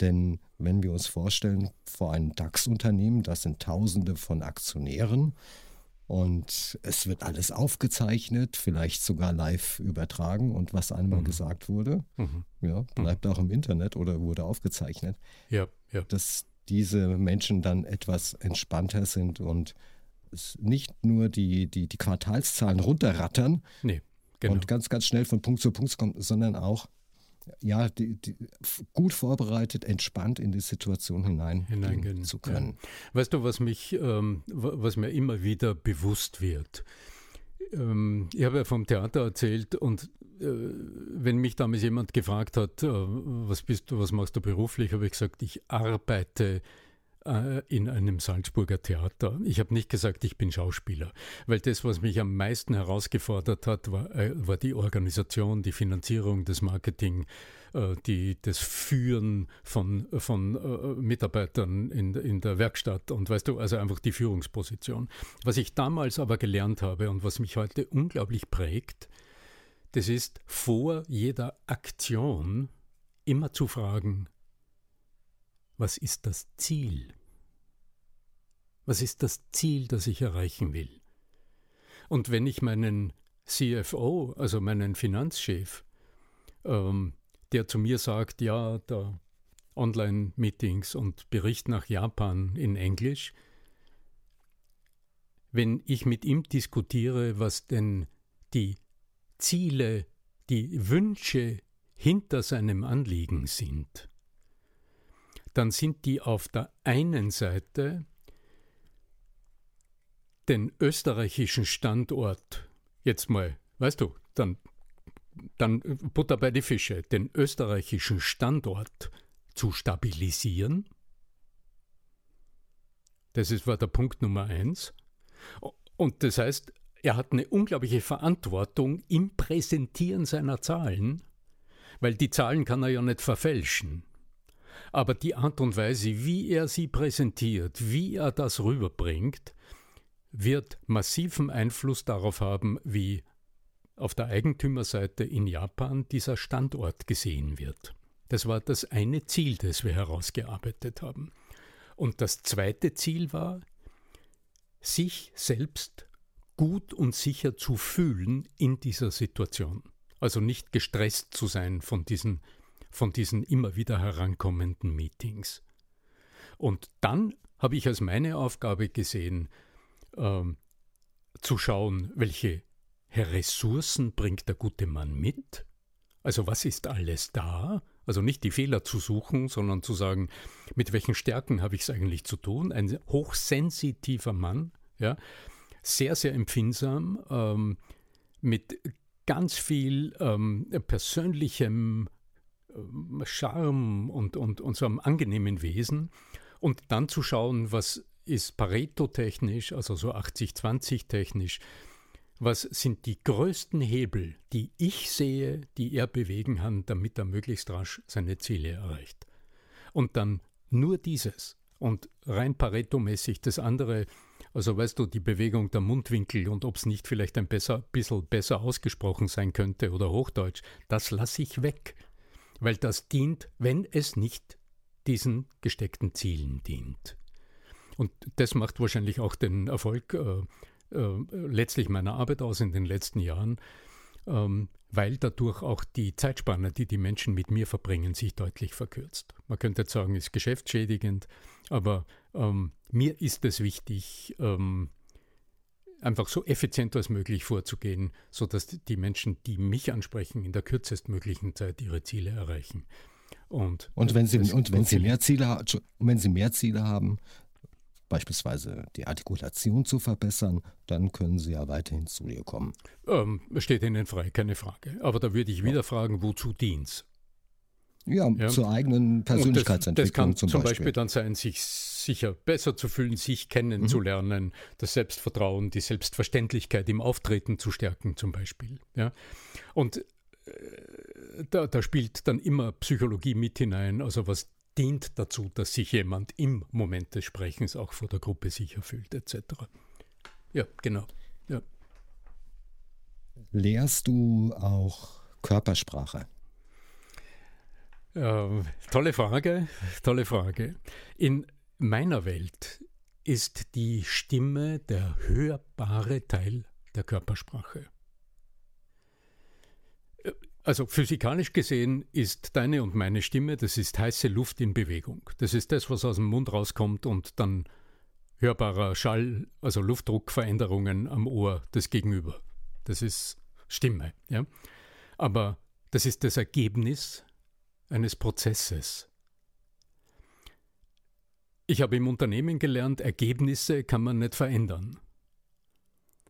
Denn wenn wir uns vorstellen, vor einem DAX-Unternehmen, das sind Tausende von Aktionären, und es wird alles aufgezeichnet, vielleicht sogar live übertragen. Und was einmal mhm. gesagt wurde, mhm. ja, bleibt mhm. auch im Internet oder wurde aufgezeichnet. Ja, ja. Dass diese Menschen dann etwas entspannter sind und nicht nur die, die, die Quartalszahlen runterrattern nee, genau. und ganz, ganz schnell von Punkt zu Punkt kommen, sondern auch ja, die, die, gut vorbereitet, entspannt in die Situation hinein hineingehen zu können. Ja. Weißt du, was mich, ähm, was mir immer wieder bewusst wird? Ähm, ich habe ja vom Theater erzählt und äh, wenn mich damals jemand gefragt hat, äh, was bist du, was machst du beruflich, habe ich gesagt, ich arbeite äh, in einem Salzburger Theater. Ich habe nicht gesagt, ich bin Schauspieler, weil das, was mich am meisten herausgefordert hat, war, äh, war die Organisation, die Finanzierung, das Marketing, äh, die, das Führen von, von Mitarbeitern in, in der Werkstatt und weißt du, also einfach die Führungsposition. Was ich damals aber gelernt habe und was mich heute unglaublich prägt, das ist vor jeder Aktion immer zu fragen, was ist das Ziel? Was ist das Ziel, das ich erreichen will? Und wenn ich meinen CFO, also meinen Finanzchef, ähm, der zu mir sagt, ja, da Online-Meetings und Bericht nach Japan in Englisch, wenn ich mit ihm diskutiere, was denn die Ziele, die Wünsche hinter seinem Anliegen sind, dann sind die auf der einen Seite den österreichischen Standort, jetzt mal, weißt du, dann, dann Butter bei die Fische, den österreichischen Standort zu stabilisieren. Das ist, war der Punkt Nummer eins. Und das heißt, er hat eine unglaubliche Verantwortung im Präsentieren seiner Zahlen, weil die Zahlen kann er ja nicht verfälschen aber die Art und Weise, wie er sie präsentiert, wie er das rüberbringt, wird massiven Einfluss darauf haben, wie auf der Eigentümerseite in Japan dieser Standort gesehen wird. Das war das eine Ziel, das wir herausgearbeitet haben. Und das zweite Ziel war, sich selbst gut und sicher zu fühlen in dieser Situation. Also nicht gestresst zu sein von diesen von diesen immer wieder herankommenden Meetings. Und dann habe ich als meine Aufgabe gesehen, ähm, zu schauen, welche Ressourcen bringt der gute Mann mit? Also was ist alles da? Also nicht die Fehler zu suchen, sondern zu sagen, mit welchen Stärken habe ich es eigentlich zu tun? Ein hochsensitiver Mann, ja, sehr, sehr empfindsam, ähm, mit ganz viel ähm, persönlichem Charme und, und, und so einem angenehmen Wesen und dann zu schauen, was ist Pareto-technisch, also so 80-20 technisch, was sind die größten Hebel, die ich sehe, die er bewegen kann, damit er möglichst rasch seine Ziele erreicht. Und dann nur dieses und rein Pareto-mäßig das andere, also weißt du, die Bewegung der Mundwinkel und ob es nicht vielleicht ein besser, bisschen besser ausgesprochen sein könnte oder Hochdeutsch, das lasse ich weg weil das dient, wenn es nicht diesen gesteckten Zielen dient. Und das macht wahrscheinlich auch den Erfolg äh, äh, letztlich meiner Arbeit aus in den letzten Jahren, ähm, weil dadurch auch die Zeitspanne, die die Menschen mit mir verbringen, sich deutlich verkürzt. Man könnte jetzt sagen, ist geschäftsschädigend, aber ähm, mir ist es wichtig, ähm, einfach so effizient als möglich vorzugehen, sodass die Menschen, die mich ansprechen, in der kürzestmöglichen Zeit ihre Ziele erreichen. Und, und wenn Sie, und wenn Sie mehr Ziele, wenn Sie mehr Ziele haben, beispielsweise die Artikulation zu verbessern, dann können Sie ja weiterhin zu dir kommen. Ähm, steht Ihnen frei, keine Frage. Aber da würde ich wieder fragen, wozu dient ja, ja, zur eigenen Persönlichkeitsentwicklung das, das kann zum, zum Beispiel. Beispiel. dann sein, sich sicher besser zu fühlen, sich kennenzulernen, mhm. das Selbstvertrauen, die Selbstverständlichkeit im Auftreten zu stärken zum Beispiel. Ja. Und äh, da, da spielt dann immer Psychologie mit hinein, also was dient dazu, dass sich jemand im Moment des Sprechens auch vor der Gruppe sicher fühlt, etc. Ja, genau. Ja. Lehrst du auch Körpersprache? Äh, tolle Frage, tolle Frage. In meiner Welt ist die Stimme der hörbare Teil der Körpersprache. Also physikalisch gesehen ist deine und meine Stimme, das ist heiße Luft in Bewegung. Das ist das, was aus dem Mund rauskommt und dann hörbarer Schall, also Luftdruckveränderungen am Ohr des Gegenüber. Das ist Stimme. Ja? Aber das ist das Ergebnis eines Prozesses. Ich habe im Unternehmen gelernt, Ergebnisse kann man nicht verändern.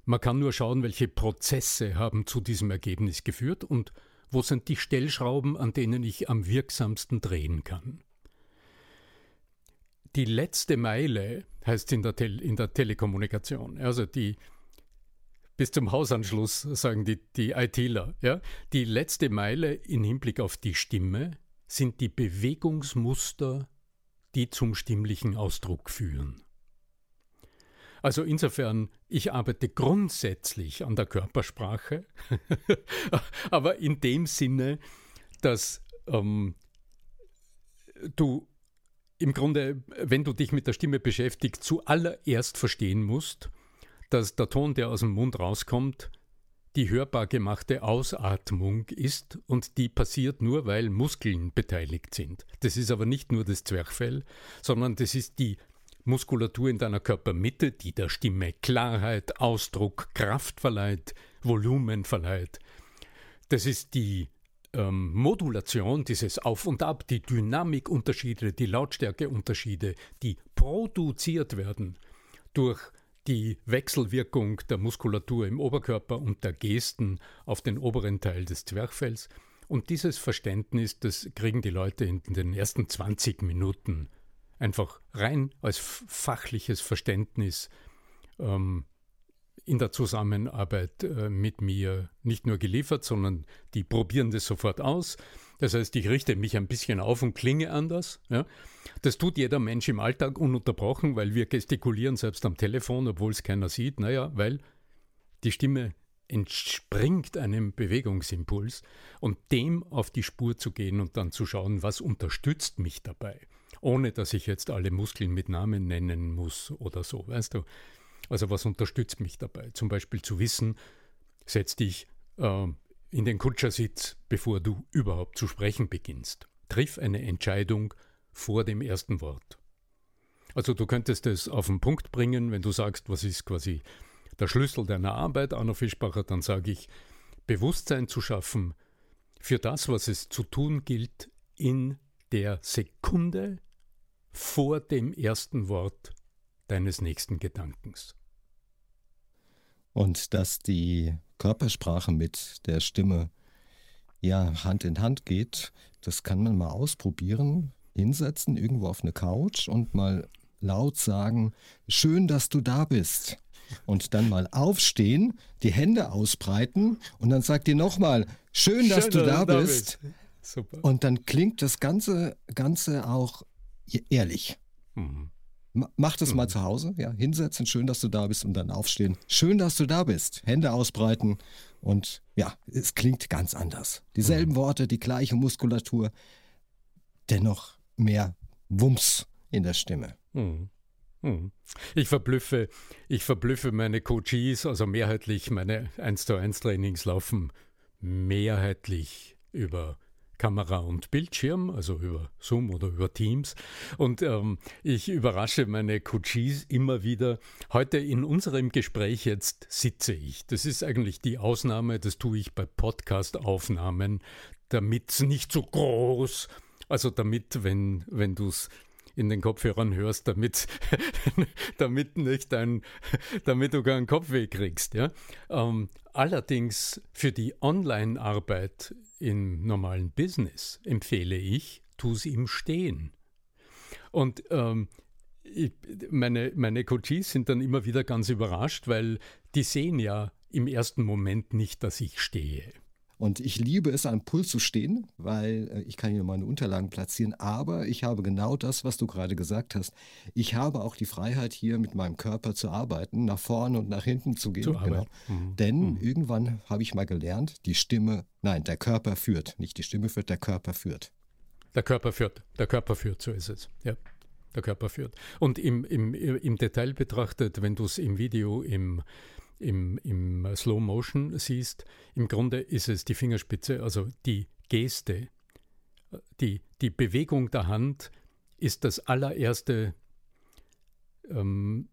Man kann nur schauen, welche Prozesse haben zu diesem Ergebnis geführt und wo sind die Stellschrauben, an denen ich am wirksamsten drehen kann. Die letzte Meile heißt in der, Tel in der Telekommunikation, also die bis zum Hausanschluss, sagen die, die ITler. Ja? Die letzte Meile im Hinblick auf die Stimme sind die Bewegungsmuster, die zum stimmlichen Ausdruck führen. Also insofern, ich arbeite grundsätzlich an der Körpersprache, aber in dem Sinne, dass ähm, du im Grunde, wenn du dich mit der Stimme beschäftigst, zuallererst verstehen musst, dass der Ton, der aus dem Mund rauskommt, die hörbar gemachte Ausatmung ist und die passiert nur, weil Muskeln beteiligt sind. Das ist aber nicht nur das Zwerchfell, sondern das ist die Muskulatur in deiner Körpermitte, die der Stimme Klarheit, Ausdruck, Kraft verleiht, Volumen verleiht. Das ist die ähm, Modulation, dieses Auf und Ab, die Dynamikunterschiede, die Lautstärkeunterschiede, die produziert werden durch die Wechselwirkung der Muskulatur im Oberkörper und der Gesten auf den oberen Teil des Zwerchfells. Und dieses Verständnis, das kriegen die Leute in den ersten 20 Minuten einfach rein als fachliches Verständnis ähm, in der Zusammenarbeit äh, mit mir nicht nur geliefert, sondern die probieren das sofort aus. Das heißt, ich richte mich ein bisschen auf und klinge anders. Ja. Das tut jeder Mensch im Alltag ununterbrochen, weil wir gestikulieren selbst am Telefon, obwohl es keiner sieht. Naja, weil die Stimme entspringt einem Bewegungsimpuls und dem auf die Spur zu gehen und dann zu schauen, was unterstützt mich dabei ohne dass ich jetzt alle Muskeln mit Namen nennen muss oder so, weißt du. Also was unterstützt mich dabei? Zum Beispiel zu wissen, setz dich äh, in den Kutschersitz, bevor du überhaupt zu sprechen beginnst. Triff eine Entscheidung vor dem ersten Wort. Also du könntest es auf den Punkt bringen, wenn du sagst, was ist quasi der Schlüssel deiner Arbeit, Arno Fischbacher, dann sage ich, Bewusstsein zu schaffen für das, was es zu tun gilt in der Sekunde, vor dem ersten Wort deines nächsten Gedankens. Und dass die Körpersprache mit der Stimme ja Hand in Hand geht, das kann man mal ausprobieren, hinsetzen irgendwo auf eine Couch und mal laut sagen, schön, dass du da bist. Und dann mal aufstehen, die Hände ausbreiten und dann sagt ihr nochmal, schön, dass schön, du da, da bist. bist. Und dann klingt das Ganze, Ganze auch ehrlich. Mhm. Mach das mhm. mal zu Hause, ja, hinsetzen, schön, dass du da bist und dann aufstehen. Schön, dass du da bist. Hände ausbreiten und ja, es klingt ganz anders. Dieselben mhm. Worte, die gleiche Muskulatur, dennoch mehr Wumms in der Stimme. Mhm. mhm. Ich verblüffe, ich verblüffe meine Coaches, also mehrheitlich meine 1 zu 1 Trainings laufen mehrheitlich über Kamera und Bildschirm, also über Zoom oder über Teams. Und ähm, ich überrasche meine Coaches immer wieder. Heute in unserem Gespräch jetzt sitze ich. Das ist eigentlich die Ausnahme, das tue ich bei Podcast-Aufnahmen, damit es nicht so groß, also damit, wenn, wenn du es in den Kopfhörern hörst, damit, damit nicht dein, damit du keinen Kopfweh kriegst. Ja? Ähm, allerdings für die Online-Arbeit im normalen Business empfehle ich, tu es im Stehen. Und ähm, ich, meine, meine Coaches sind dann immer wieder ganz überrascht, weil die sehen ja im ersten Moment nicht, dass ich stehe. Und ich liebe es, am Puls zu stehen, weil äh, ich kann hier meine Unterlagen platzieren, aber ich habe genau das, was du gerade gesagt hast. Ich habe auch die Freiheit, hier mit meinem Körper zu arbeiten, nach vorne und nach hinten zu gehen. Zu genau. Mhm. Denn mhm. irgendwann habe ich mal gelernt, die Stimme, nein, der Körper führt. Nicht die Stimme führt, der Körper führt. Der Körper führt, der Körper führt, so ist es. Ja der Körper führt. Und im, im, im Detail betrachtet, wenn du es im Video im im, im Slow Motion siehst, im Grunde ist es die Fingerspitze, also die Geste, die, die Bewegung der Hand ist das allererste, ähm,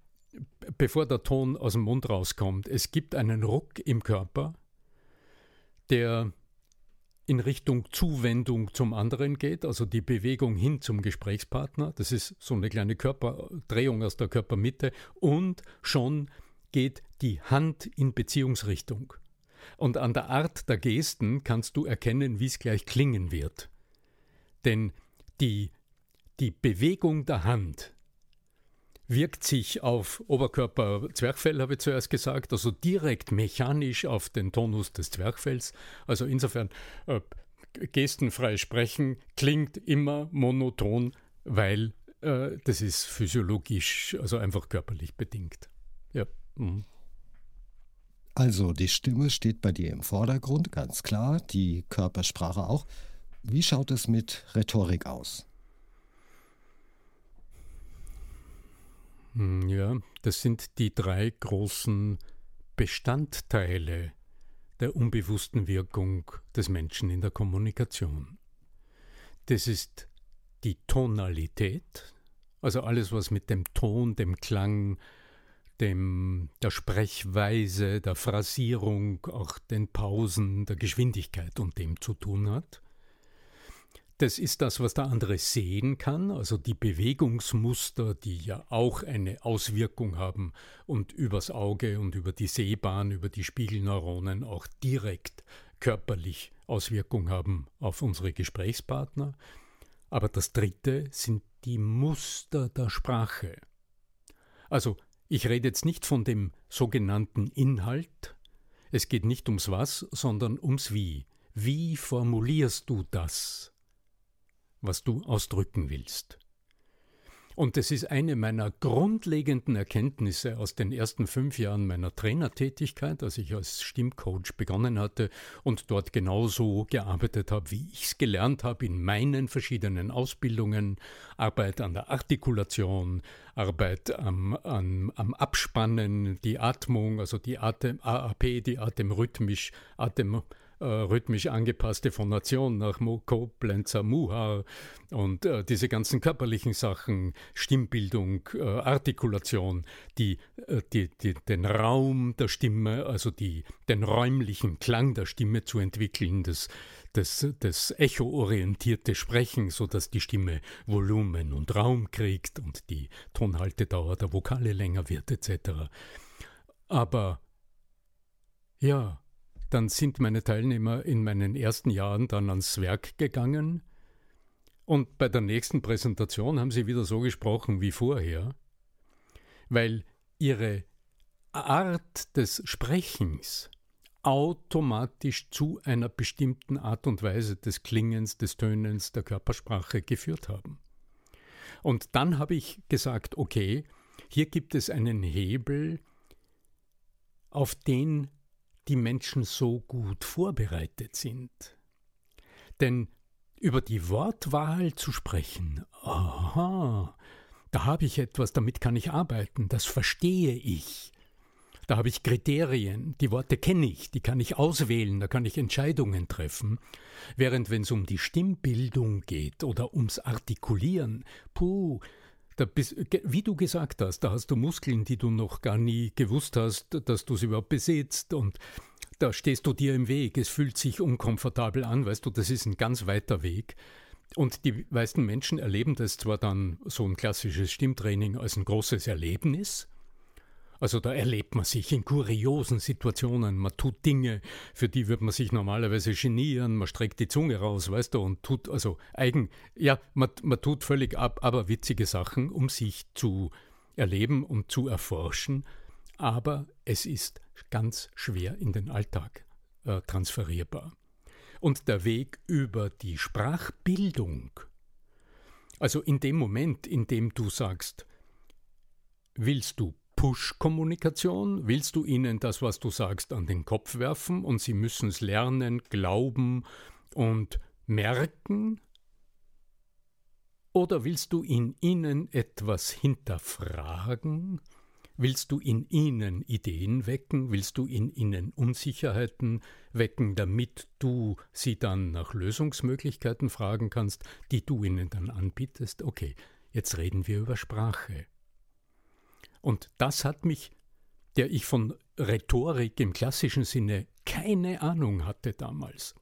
bevor der Ton aus dem Mund rauskommt. Es gibt einen Ruck im Körper, der in Richtung Zuwendung zum anderen geht, also die Bewegung hin zum Gesprächspartner. Das ist so eine kleine Körperdrehung aus der Körpermitte. Und schon geht die Hand in Beziehungsrichtung. Und an der Art der Gesten kannst du erkennen, wie es gleich klingen wird. Denn die, die Bewegung der Hand wirkt sich auf Oberkörper Zwerchfell, habe ich zuerst gesagt, also direkt mechanisch auf den Tonus des Zwerchfells. Also insofern äh, gestenfrei sprechen klingt immer monoton, weil äh, das ist physiologisch, also einfach körperlich bedingt. Mhm. Also die Stimme steht bei dir im Vordergrund, ganz klar, die Körpersprache auch. Wie schaut es mit Rhetorik aus? Hm, ja, das sind die drei großen Bestandteile der unbewussten Wirkung des Menschen in der Kommunikation. Das ist die Tonalität, also alles, was mit dem Ton, dem Klang, dem, der Sprechweise, der Phrasierung, auch den Pausen, der Geschwindigkeit und dem zu tun hat. Das ist das, was der andere sehen kann, also die Bewegungsmuster, die ja auch eine Auswirkung haben und übers Auge und über die Sehbahn, über die Spiegelneuronen auch direkt körperlich Auswirkung haben auf unsere Gesprächspartner. Aber das Dritte sind die Muster der Sprache. Also ich rede jetzt nicht von dem sogenannten Inhalt, es geht nicht ums Was, sondern ums Wie. Wie formulierst du das? was du ausdrücken willst. Und es ist eine meiner grundlegenden Erkenntnisse aus den ersten fünf Jahren meiner Trainertätigkeit, als ich als Stimmcoach begonnen hatte und dort genauso gearbeitet habe, wie ich es gelernt habe in meinen verschiedenen Ausbildungen, Arbeit an der Artikulation, Arbeit am, am, am Abspannen, die Atmung, also die Atem, AAP, die Atemrhythmisch, Atem äh, rhythmisch angepasste Phonation nach Koblenzer Muha und äh, diese ganzen körperlichen Sachen, Stimmbildung, äh, Artikulation, die, äh, die, die, den Raum der Stimme, also die, den räumlichen Klang der Stimme zu entwickeln, das, das, das echo-orientierte Sprechen, sodass die Stimme Volumen und Raum kriegt und die Tonhaltedauer der Vokale länger wird, etc. Aber ja, dann sind meine Teilnehmer in meinen ersten Jahren dann ans Werk gegangen und bei der nächsten Präsentation haben sie wieder so gesprochen wie vorher, weil ihre Art des Sprechens automatisch zu einer bestimmten Art und Weise des Klingens, des Tönens, der Körpersprache geführt haben. Und dann habe ich gesagt, okay, hier gibt es einen Hebel, auf den die Menschen so gut vorbereitet sind. Denn über die Wortwahl zu sprechen, aha, da habe ich etwas, damit kann ich arbeiten, das verstehe ich. Da habe ich Kriterien, die Worte kenne ich, die kann ich auswählen, da kann ich Entscheidungen treffen. Während wenn es um die Stimmbildung geht oder ums Artikulieren, puh, bist, wie du gesagt hast, da hast du Muskeln, die du noch gar nie gewusst hast, dass du sie überhaupt besitzt und da stehst du dir im Weg. Es fühlt sich unkomfortabel an, weißt du, das ist ein ganz weiter Weg. Und die meisten Menschen erleben das zwar dann so ein klassisches Stimmtraining als ein großes Erlebnis, also da erlebt man sich in kuriosen Situationen, man tut Dinge, für die würde man sich normalerweise genieren, man streckt die Zunge raus, weißt du, und tut also eigen, ja, man, man tut völlig ab, aber witzige Sachen, um sich zu erleben und zu erforschen, aber es ist ganz schwer in den Alltag äh, transferierbar. Und der Weg über die Sprachbildung, also in dem Moment, in dem du sagst, willst du Push-Kommunikation? Willst du ihnen das, was du sagst, an den Kopf werfen und sie müssen es lernen, glauben und merken? Oder willst du in ihnen etwas hinterfragen? Willst du in ihnen Ideen wecken? Willst du in ihnen Unsicherheiten wecken, damit du sie dann nach Lösungsmöglichkeiten fragen kannst, die du ihnen dann anbietest? Okay, jetzt reden wir über Sprache. Und das hat mich, der ich von Rhetorik im klassischen Sinne keine Ahnung hatte damals,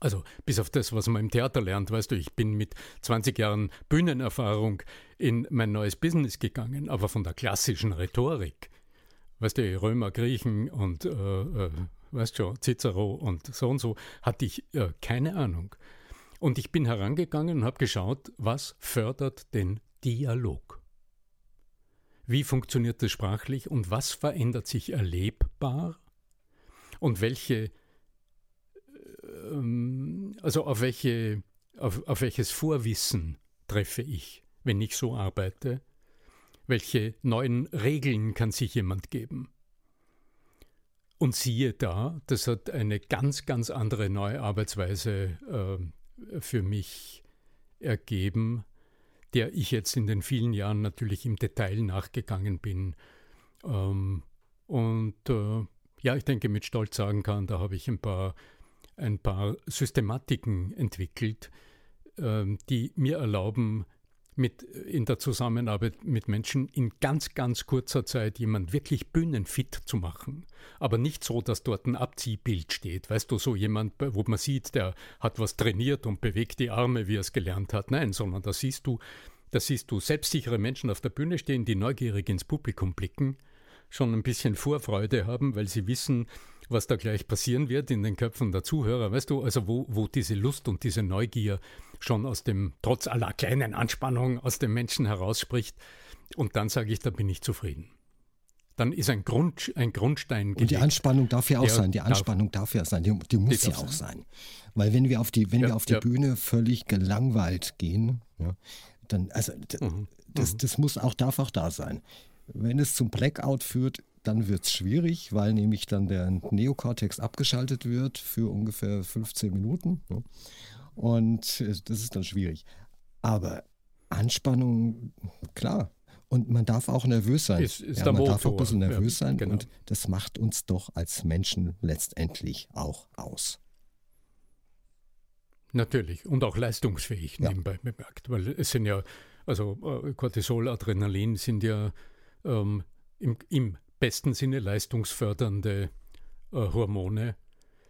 Also bis auf das, was man im Theater lernt, weißt du, ich bin mit 20 Jahren Bühnenerfahrung in mein neues Business gegangen, aber von der klassischen Rhetorik, weißt du, Römer, Griechen und, äh, äh, weißt du, Cicero und so und so, hatte ich äh, keine Ahnung. Und ich bin herangegangen und habe geschaut, was fördert den Dialog. Wie funktioniert das sprachlich und was verändert sich erlebbar und welche ähm, also auf, welche, auf, auf welches Vorwissen treffe ich, wenn ich so arbeite? Welche neuen Regeln kann sich jemand geben? Und siehe da, das hat eine ganz, ganz andere neue Arbeitsweise äh, für mich ergeben, der ich jetzt in den vielen Jahren natürlich im Detail nachgegangen bin. Ähm, und äh, ja, ich denke, mit Stolz sagen kann, da habe ich ein paar ein paar Systematiken entwickelt, ähm, die mir erlauben, mit, in der Zusammenarbeit mit Menschen in ganz, ganz kurzer Zeit jemand wirklich bühnenfit zu machen. Aber nicht so, dass dort ein Abziehbild steht. Weißt du, so jemand, wo man sieht, der hat was trainiert und bewegt die Arme, wie er es gelernt hat. Nein, sondern da siehst du, da siehst du selbstsichere Menschen auf der Bühne stehen, die neugierig ins Publikum blicken, schon ein bisschen Vorfreude haben, weil sie wissen, was da gleich passieren wird in den Köpfen der Zuhörer. Weißt du, also wo, wo diese Lust und diese Neugier schon aus dem, trotz aller kleinen Anspannung, aus dem Menschen herausspricht. Und dann sage ich, da bin ich zufrieden. Dann ist ein, Grund, ein Grundstein gelegt. Und die Anspannung darf ja auch sein. Die Anspannung darf, darf ja sein. Die, die muss die ja auch sein. sein. Weil wenn wir auf die, wenn ja, wir auf die ja. Bühne völlig gelangweilt gehen, ja, dann, also mhm. das, mhm. das muss auch, darf auch da sein. Wenn es zum Blackout führt, dann wird es schwierig, weil nämlich dann der Neokortex abgeschaltet wird für ungefähr 15 Minuten. Ne? Und äh, das ist dann schwierig. Aber Anspannung, klar. Und man darf auch nervös sein. Ist, ist ja, man darf auch ein bisschen nervös ja, sein. Genau. Und das macht uns doch als Menschen letztendlich auch aus. Natürlich. Und auch leistungsfähig ja. nebenbei bemerkt. Weil es sind ja, also äh, Cortisol, Adrenalin sind ja ähm, im, im besten Sinne leistungsfördernde äh, Hormone,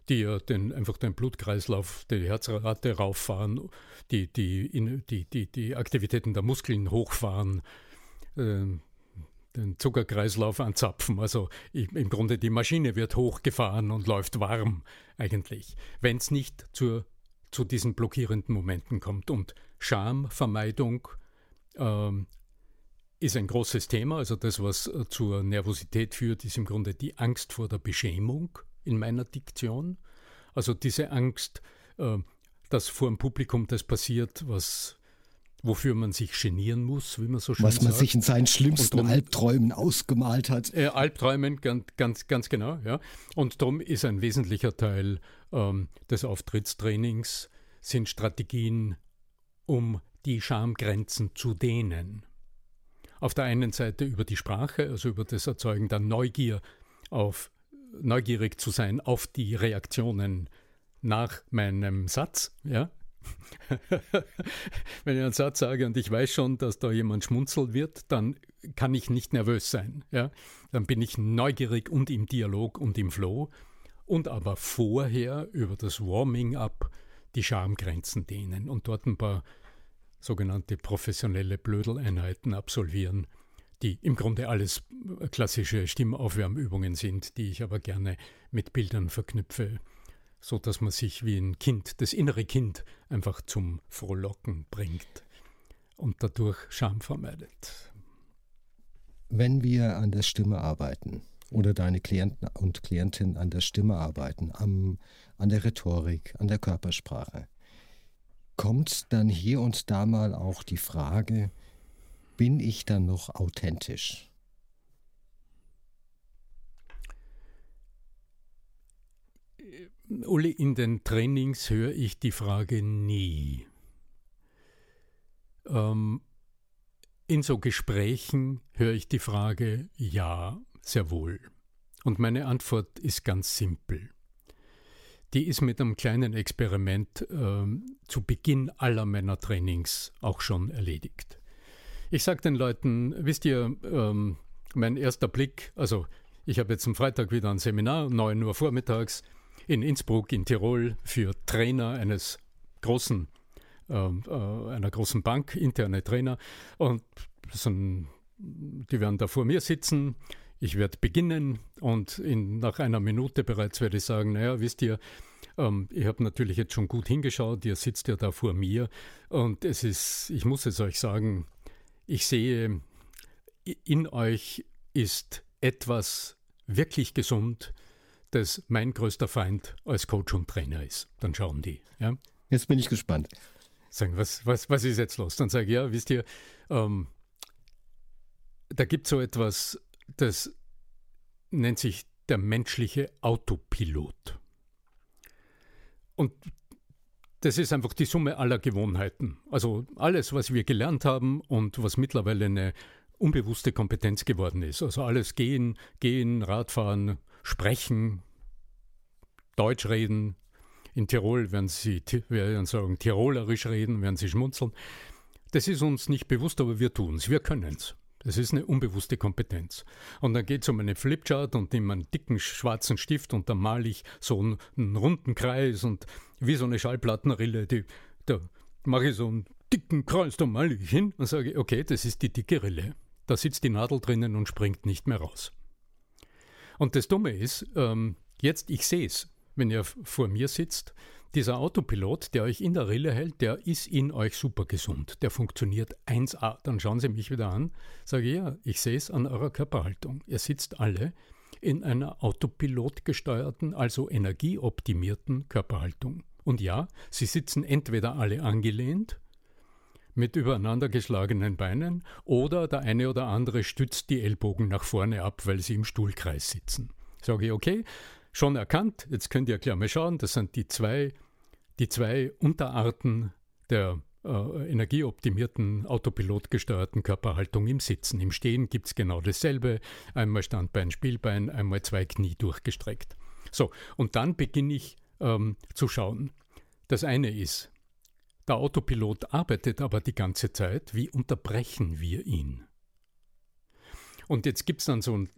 die ja den, einfach den Blutkreislauf, die Herzrate rauffahren, die, die, in, die, die, die Aktivitäten der Muskeln hochfahren, äh, den Zuckerkreislauf anzapfen. Also im Grunde die Maschine wird hochgefahren und läuft warm eigentlich, wenn es nicht zur, zu diesen blockierenden Momenten kommt. Und Schamvermeidung, ähm, ist ein großes Thema. Also das, was äh, zur Nervosität führt, ist im Grunde die Angst vor der Beschämung in meiner Diktion. Also diese Angst, äh, dass vor dem Publikum das passiert, was wofür man sich genieren muss, wie man so schön sagt. Was man sagt. sich in seinen schlimmsten drum, Albträumen ausgemalt hat. Äh, Albträumen, ganz, ganz, ganz genau, ja. Und darum ist ein wesentlicher Teil ähm, des Auftrittstrainings sind Strategien, um die Schamgrenzen zu dehnen. Auf der einen Seite über die Sprache, also über das Erzeugen der Neugier auf neugierig zu sein auf die Reaktionen nach meinem Satz, ja. Wenn ich einen Satz sage und ich weiß schon, dass da jemand schmunzeln wird, dann kann ich nicht nervös sein. Ja? Dann bin ich neugierig und im Dialog und im Flow. Und aber vorher über das Warming-up die Schamgrenzen dehnen und dort ein paar sogenannte professionelle Blödeleinheiten absolvieren, die im Grunde alles klassische Stimmaufwärmübungen sind, die ich aber gerne mit Bildern verknüpfe, so dass man sich wie ein Kind, das innere Kind, einfach zum Frohlocken bringt und dadurch Scham vermeidet. Wenn wir an der Stimme arbeiten oder deine Klienten und Klientinnen an der Stimme arbeiten, am, an der Rhetorik, an der Körpersprache, kommt dann hier und da mal auch die Frage, bin ich dann noch authentisch? Uli, in den Trainings höre ich die Frage nie. Ähm, in so Gesprächen höre ich die Frage ja, sehr wohl. Und meine Antwort ist ganz simpel die ist mit einem kleinen Experiment äh, zu Beginn aller meiner Trainings auch schon erledigt. Ich sage den Leuten, wisst ihr, ähm, mein erster Blick, also ich habe jetzt am Freitag wieder ein Seminar, 9 Uhr vormittags, in Innsbruck in Tirol für Trainer eines großen, äh, äh, einer großen Bank, interne Trainer. Und ein, die werden da vor mir sitzen. Ich werde beginnen und in, nach einer Minute bereits werde ich sagen, naja, wisst ihr, ähm, ich habe natürlich jetzt schon gut hingeschaut, ihr sitzt ja da vor mir und es ist, ich muss es euch sagen, ich sehe, in euch ist etwas wirklich gesund, das mein größter Feind als Coach und Trainer ist. Dann schauen die. Ja? Jetzt bin ich gespannt. Sagen, was, was, was ist jetzt los? Dann sage ich, ja, wisst ihr, ähm, da gibt es so etwas, das nennt sich der menschliche Autopilot. Und das ist einfach die Summe aller Gewohnheiten. Also alles, was wir gelernt haben und was mittlerweile eine unbewusste Kompetenz geworden ist. Also alles gehen, gehen, Radfahren, sprechen, Deutsch reden. In Tirol werden sie werden sagen, tirolerisch reden, werden sie schmunzeln. Das ist uns nicht bewusst, aber wir tun es, wir können es. Das ist eine unbewusste Kompetenz. Und dann geht es um eine Flipchart und nehme einen dicken schwarzen Stift und dann male ich so einen, einen runden Kreis und wie so eine Schallplattenrille, die, da mache ich so einen dicken Kreis, da male ich hin und sage, okay, das ist die dicke Rille. Da sitzt die Nadel drinnen und springt nicht mehr raus. Und das Dumme ist, ähm, jetzt, ich sehe es, wenn ihr vor mir sitzt, dieser Autopilot, der euch in der Rille hält, der ist in euch super gesund. Der funktioniert 1A. Dann schauen Sie mich wieder an. Sage ja, ich sehe es an eurer Körperhaltung. Ihr sitzt alle in einer Autopilot gesteuerten, also energieoptimierten Körperhaltung. Und ja, Sie sitzen entweder alle angelehnt mit übereinander geschlagenen Beinen oder der eine oder andere stützt die Ellbogen nach vorne ab, weil sie im Stuhlkreis sitzen. Sage ich, okay, schon erkannt, jetzt könnt ihr klar mal schauen, das sind die zwei die zwei Unterarten der äh, energieoptimierten, autopilotgesteuerten Körperhaltung im Sitzen. Im Stehen gibt es genau dasselbe. Einmal Standbein, Spielbein, einmal zwei Knie durchgestreckt. So, und dann beginne ich ähm, zu schauen. Das eine ist, der Autopilot arbeitet aber die ganze Zeit. Wie unterbrechen wir ihn? Und jetzt gibt es dann so ein,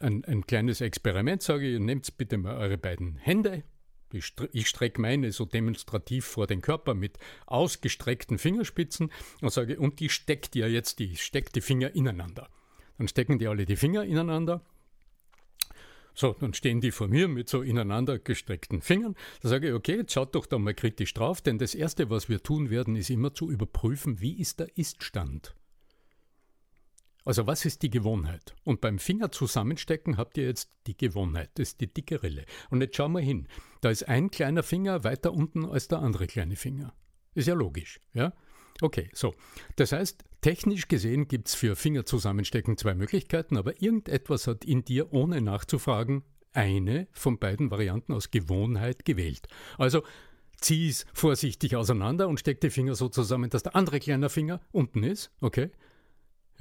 ein, ein, kleines Experiment, sage ich, nehmt bitte mal eure beiden Hände, ich strecke meine so demonstrativ vor den Körper mit ausgestreckten Fingerspitzen und sage, und die steckt ja jetzt, die steckt die Finger ineinander. Dann stecken die alle die Finger ineinander. So, dann stehen die vor mir mit so ineinander gestreckten Fingern. Da sage ich, okay, jetzt schaut doch da mal kritisch drauf, denn das Erste, was wir tun werden, ist immer zu überprüfen, wie ist der Iststand. Also was ist die Gewohnheit? Und beim Finger zusammenstecken habt ihr jetzt die Gewohnheit, das ist die dicke Rille. Und jetzt schauen wir hin. Da ist ein kleiner Finger weiter unten als der andere kleine Finger. Ist ja logisch, ja? Okay, so. Das heißt, technisch gesehen gibt es für Finger zusammenstecken zwei Möglichkeiten, aber irgendetwas hat in dir, ohne nachzufragen, eine von beiden Varianten aus Gewohnheit gewählt. Also zieh es vorsichtig auseinander und steck die Finger so zusammen, dass der andere kleine Finger unten ist, okay?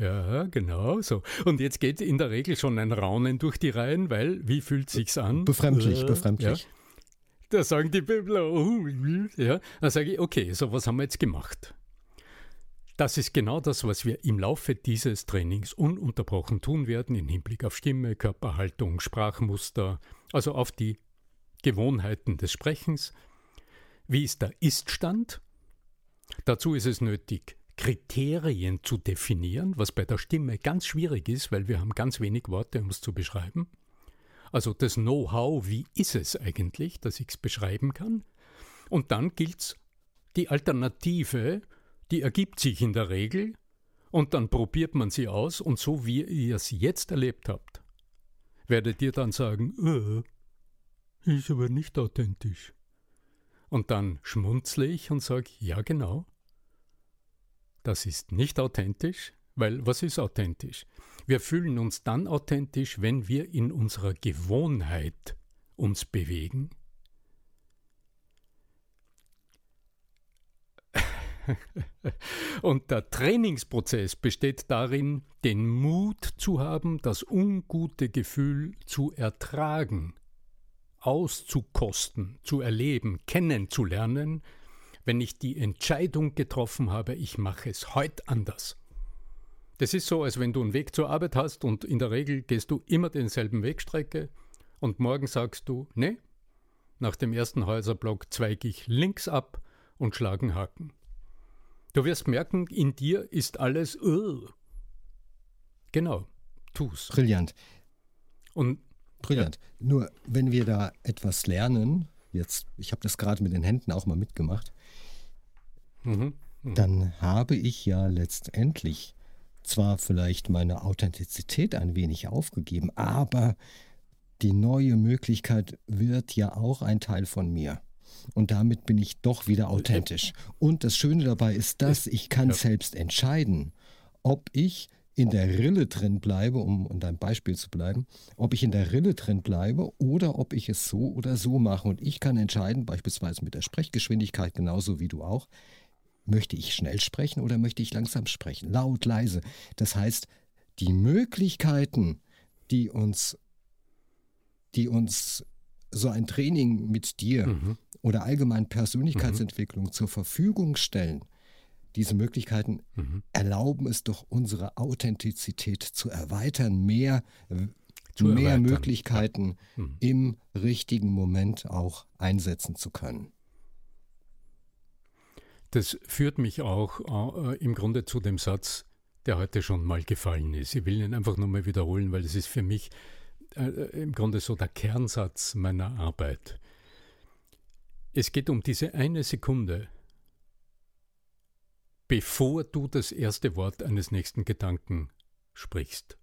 Ja, genau so. Und jetzt geht in der Regel schon ein Raunen durch die Reihen, weil wie fühlt sich's an? Befremdlich, befremdlich. Ja. Da sagen die Bibler, oh, ja. Dann sage ich, okay, so was haben wir jetzt gemacht? Das ist genau das, was wir im Laufe dieses Trainings ununterbrochen tun werden, im Hinblick auf Stimme, Körperhaltung, Sprachmuster, also auf die Gewohnheiten des Sprechens. Wie ist der Iststand? Dazu ist es nötig, Kriterien zu definieren, was bei der Stimme ganz schwierig ist, weil wir haben ganz wenig Worte, um es zu beschreiben. Also das Know-how, wie ist es eigentlich, dass ich es beschreiben kann. Und dann gilt es, die Alternative, die ergibt sich in der Regel und dann probiert man sie aus und so wie ihr es jetzt erlebt habt, werdet ihr dann sagen, äh, ist aber nicht authentisch. Und dann schmunzle ich und sage, ja genau, das ist nicht authentisch, weil was ist authentisch? Wir fühlen uns dann authentisch, wenn wir in unserer Gewohnheit uns bewegen. Und der Trainingsprozess besteht darin, den Mut zu haben, das ungute Gefühl zu ertragen, auszukosten, zu erleben, kennenzulernen wenn ich die Entscheidung getroffen habe, ich mache es heute anders. Das ist so, als wenn du einen Weg zur Arbeit hast und in der Regel gehst du immer denselben Wegstrecke und morgen sagst du, nee, nach dem ersten Häuserblock zweige ich links ab und schlage einen Haken. Du wirst merken, in dir ist alles. Uh. Genau, tu's. Brillant. Und Brillant. Ja. Nur wenn wir da etwas lernen, jetzt, ich habe das gerade mit den Händen auch mal mitgemacht, mhm. Mhm. dann habe ich ja letztendlich zwar vielleicht meine Authentizität ein wenig aufgegeben, aber die neue Möglichkeit wird ja auch ein Teil von mir. Und damit bin ich doch wieder authentisch. Und das Schöne dabei ist, dass ich kann ja. selbst entscheiden, ob ich in der Rille drin bleibe, um in deinem Beispiel zu bleiben, ob ich in der Rille drin bleibe oder ob ich es so oder so mache. Und ich kann entscheiden, beispielsweise mit der Sprechgeschwindigkeit, genauso wie du auch, möchte ich schnell sprechen oder möchte ich langsam sprechen, laut, leise. Das heißt, die Möglichkeiten, die uns, die uns so ein Training mit dir mhm. oder allgemein Persönlichkeitsentwicklung mhm. zur Verfügung stellen, diese Möglichkeiten mhm. erlauben es doch, unsere Authentizität zu erweitern, mehr, zu mehr erweitern. Möglichkeiten ja. mhm. im richtigen Moment auch einsetzen zu können. Das führt mich auch äh, im Grunde zu dem Satz, der heute schon mal gefallen ist. Ich will ihn einfach nur mal wiederholen, weil es ist für mich äh, äh, im Grunde so der Kernsatz meiner Arbeit. Es geht um diese eine Sekunde, bevor du das erste Wort eines nächsten Gedanken sprichst.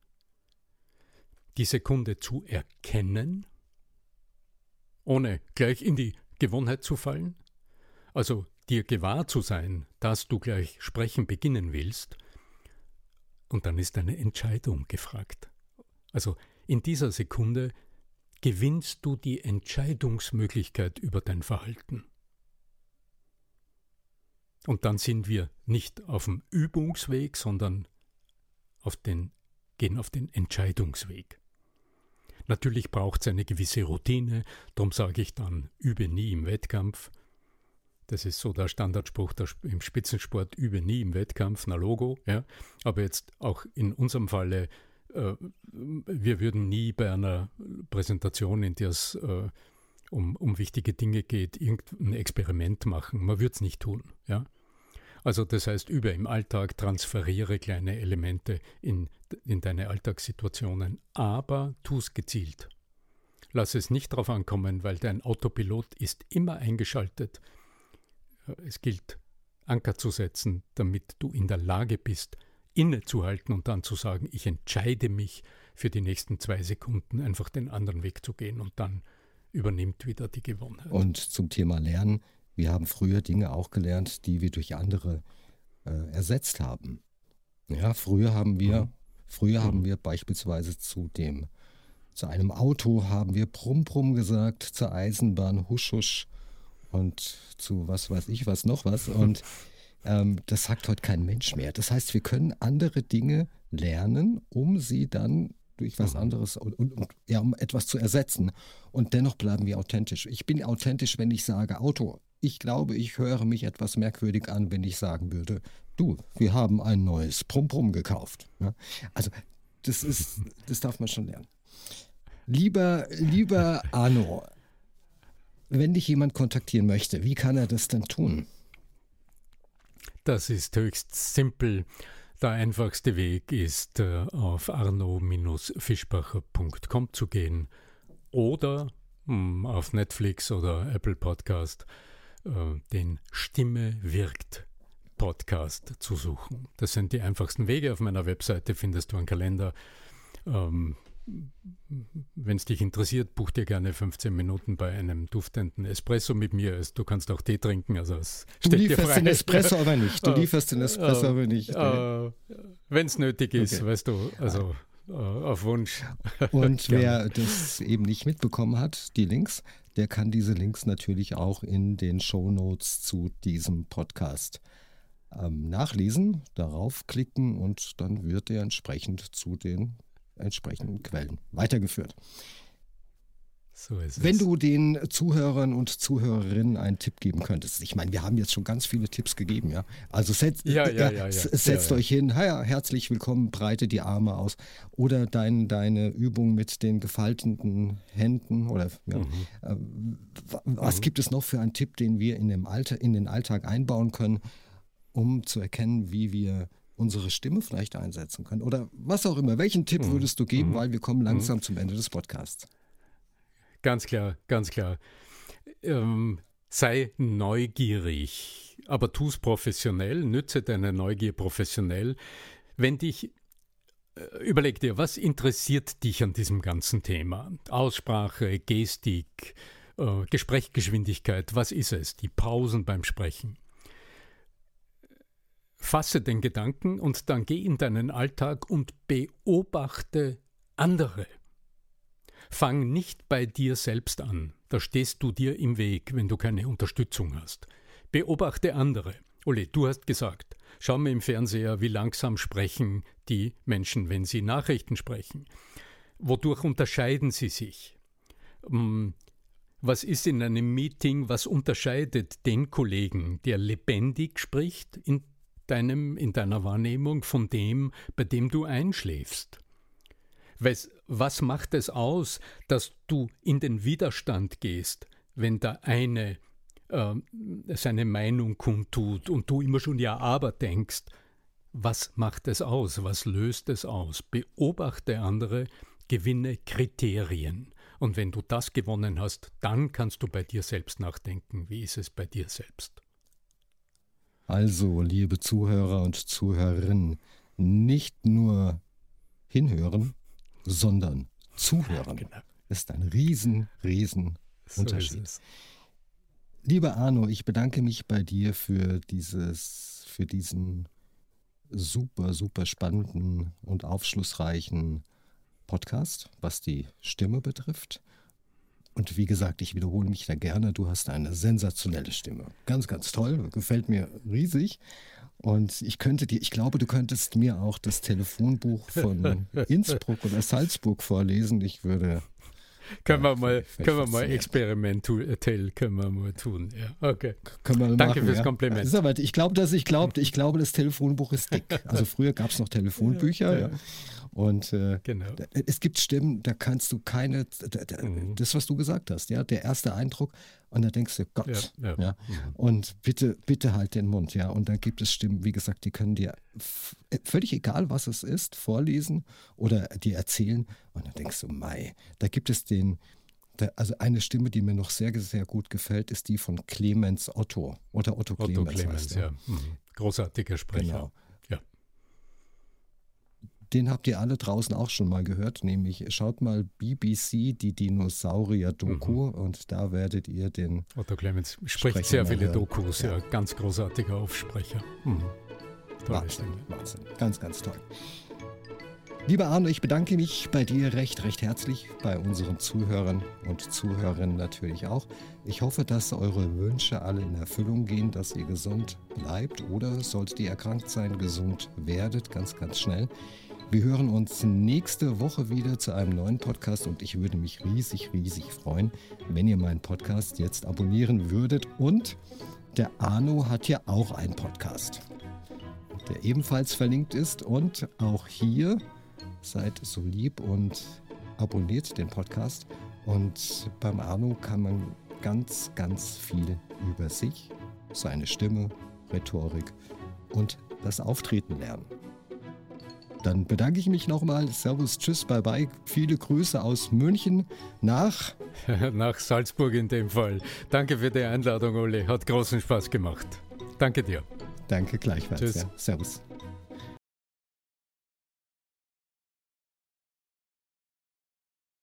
Die Sekunde zu erkennen, ohne gleich in die Gewohnheit zu fallen, also dir gewahr zu sein, dass du gleich sprechen beginnen willst, und dann ist eine Entscheidung gefragt. Also in dieser Sekunde gewinnst du die Entscheidungsmöglichkeit über dein Verhalten. Und dann sind wir nicht auf dem Übungsweg, sondern auf den, gehen auf den Entscheidungsweg. Natürlich braucht es eine gewisse Routine, darum sage ich dann, übe nie im Wettkampf. Das ist so der Standardspruch der, im Spitzensport, übe nie im Wettkampf, na Logo. Ja. Aber jetzt auch in unserem Falle, äh, wir würden nie bei einer Präsentation, in der es äh, um, um wichtige Dinge geht, irgendein Experiment machen. Man würde es nicht tun. Ja. Also das heißt, über im Alltag transferiere kleine Elemente in, in deine Alltagssituationen, aber tu es gezielt. Lass es nicht darauf ankommen, weil dein Autopilot ist immer eingeschaltet. Es gilt, Anker zu setzen, damit du in der Lage bist, innezuhalten und dann zu sagen, ich entscheide mich für die nächsten zwei Sekunden einfach den anderen Weg zu gehen und dann übernimmt wieder die Gewohnheit. Und zum Thema Lernen, wir haben früher Dinge auch gelernt, die wir durch andere äh, ersetzt haben. Ja, früher haben wir, mhm. früher mhm. haben wir beispielsweise zu dem, zu einem Auto haben wir Brumm Brumm gesagt, zur Eisenbahn Husch Husch und zu was weiß ich was noch was. Und ähm, das sagt heute kein Mensch mehr. Das heißt, wir können andere Dinge lernen, um sie dann durch was mhm. anderes und, und, und, ja, um etwas zu ersetzen. Und dennoch bleiben wir authentisch. Ich bin authentisch, wenn ich sage Auto. Ich glaube, ich höre mich etwas merkwürdig an, wenn ich sagen würde, du, wir haben ein neues Prum-Prum gekauft. Ja? Also das ist, das darf man schon lernen. Lieber, lieber Arno, wenn dich jemand kontaktieren möchte, wie kann er das denn tun? Das ist höchst simpel. Der einfachste Weg ist, äh, auf arno-fischbacher.com zu gehen oder hm, auf Netflix oder Apple Podcast äh, den Stimme wirkt Podcast zu suchen. Das sind die einfachsten Wege. Auf meiner Webseite findest du einen Kalender. Ähm, wenn es dich interessiert, buch dir gerne 15 Minuten bei einem duftenden Espresso mit mir. Du kannst auch Tee trinken, also es Du lieferst den Espresso aber nicht. Du lieferst den Espresso äh, aber nicht. Äh, wenn es nötig ist, okay. weißt du, also äh, auf Wunsch. Und wer das eben nicht mitbekommen hat, die Links, der kann diese Links natürlich auch in den Show Notes zu diesem Podcast ähm, nachlesen, darauf klicken und dann wird er entsprechend zu den entsprechenden Quellen weitergeführt. So Wenn es. du den Zuhörern und Zuhörerinnen einen Tipp geben könntest. Ich meine, wir haben jetzt schon ganz viele Tipps gegeben, ja. Also setzt, ja, ja, ja, setzt euch hin, herzlich willkommen, breite die Arme aus. Oder dein, deine Übung mit den gefalteten Händen. Oder mhm. äh, was mhm. gibt es noch für einen Tipp, den wir in, dem Alter, in den Alltag einbauen können, um zu erkennen, wie wir unsere Stimme vielleicht einsetzen können? Oder was auch immer. Welchen Tipp mhm. würdest du geben, mhm. weil wir kommen langsam mhm. zum Ende des Podcasts? Ganz klar, ganz klar. Ähm, sei neugierig, aber tu es professionell, nütze deine Neugier professionell. Wenn dich äh, Überleg dir, was interessiert dich an diesem ganzen Thema? Aussprache, Gestik, äh, Gesprächsgeschwindigkeit, was ist es? Die Pausen beim Sprechen. Fasse den Gedanken und dann geh in deinen Alltag und beobachte andere. Fang nicht bei dir selbst an, da stehst du dir im Weg, wenn du keine Unterstützung hast. Beobachte andere. Ole, du hast gesagt, schau mir im Fernseher, wie langsam sprechen die Menschen, wenn sie Nachrichten sprechen. Wodurch unterscheiden sie sich? Hm, was ist in einem Meeting, was unterscheidet den Kollegen, der lebendig spricht in deinem, in deiner Wahrnehmung von dem, bei dem du einschläfst? Was, was macht es aus, dass du in den Widerstand gehst, wenn der eine äh, seine Meinung kundtut und du immer schon ja aber denkst? Was macht es aus? Was löst es aus? Beobachte andere, gewinne Kriterien. Und wenn du das gewonnen hast, dann kannst du bei dir selbst nachdenken. Wie ist es bei dir selbst? Also, liebe Zuhörer und Zuhörerinnen, nicht nur hinhören, sondern zuhören. Genau. ist ein riesen, riesen so Unterschied. Lieber Arno, ich bedanke mich bei dir für dieses, für diesen super, super spannenden und aufschlussreichen Podcast, was die Stimme betrifft. Und wie gesagt, ich wiederhole mich da gerne. Du hast eine sensationelle Stimme. Ganz, ganz toll. Gefällt mir riesig. Und ich könnte dir, ich glaube, du könntest mir auch das Telefonbuch von Innsbruck oder Salzburg vorlesen. Ich würde. Können wir mal, können wir mal experimentell können wir mal tun. Ja, okay. Danke machen, fürs ja. Kompliment. Aber ich glaube, dass ich glaube, ich glaube, das Telefonbuch ist dick. Also früher gab es noch Telefonbücher. Ja. Und äh, genau. es gibt Stimmen, da kannst du keine, mhm. das, was du gesagt hast, ja, der erste Eindruck, und da denkst du, Gott, ja, ja. ja. Mhm. und bitte, bitte halt den Mund, ja. Und dann gibt es Stimmen, wie gesagt, die können dir äh, völlig egal, was es ist, vorlesen oder dir erzählen. Und dann denkst du, Mai, da gibt es den, also eine Stimme, die mir noch sehr, sehr gut gefällt, ist die von Clemens Otto oder Otto, Otto Clemens. Clemens ja. Mhm. Großartiger Sprecher. Genau. Den habt ihr alle draußen auch schon mal gehört, nämlich schaut mal BBC, die Dinosaurier-Doku mhm. und da werdet ihr den. Otto Clemens spricht sehr viele Dokus, ja. ja. ganz großartiger Aufsprecher. Mhm. Wahnsinn, Wahnsinn, ganz, ganz toll. Lieber Arno, ich bedanke mich bei dir recht, recht herzlich, bei unseren Zuhörern und Zuhörerinnen natürlich auch. Ich hoffe, dass eure Wünsche alle in Erfüllung gehen, dass ihr gesund bleibt oder solltet ihr erkrankt sein, gesund werdet, ganz, ganz schnell. Wir hören uns nächste Woche wieder zu einem neuen Podcast und ich würde mich riesig, riesig freuen, wenn ihr meinen Podcast jetzt abonnieren würdet. Und der Arno hat ja auch einen Podcast, der ebenfalls verlinkt ist. Und auch hier seid so lieb und abonniert den Podcast. Und beim Arno kann man ganz, ganz viel über sich, seine Stimme, Rhetorik und das Auftreten lernen. Dann bedanke ich mich nochmal. Servus, tschüss, bye bye. Viele Grüße aus München nach. nach Salzburg in dem Fall. Danke für die Einladung, Ole. Hat großen Spaß gemacht. Danke dir. Danke gleichfalls. Tschüss. Ja. Servus.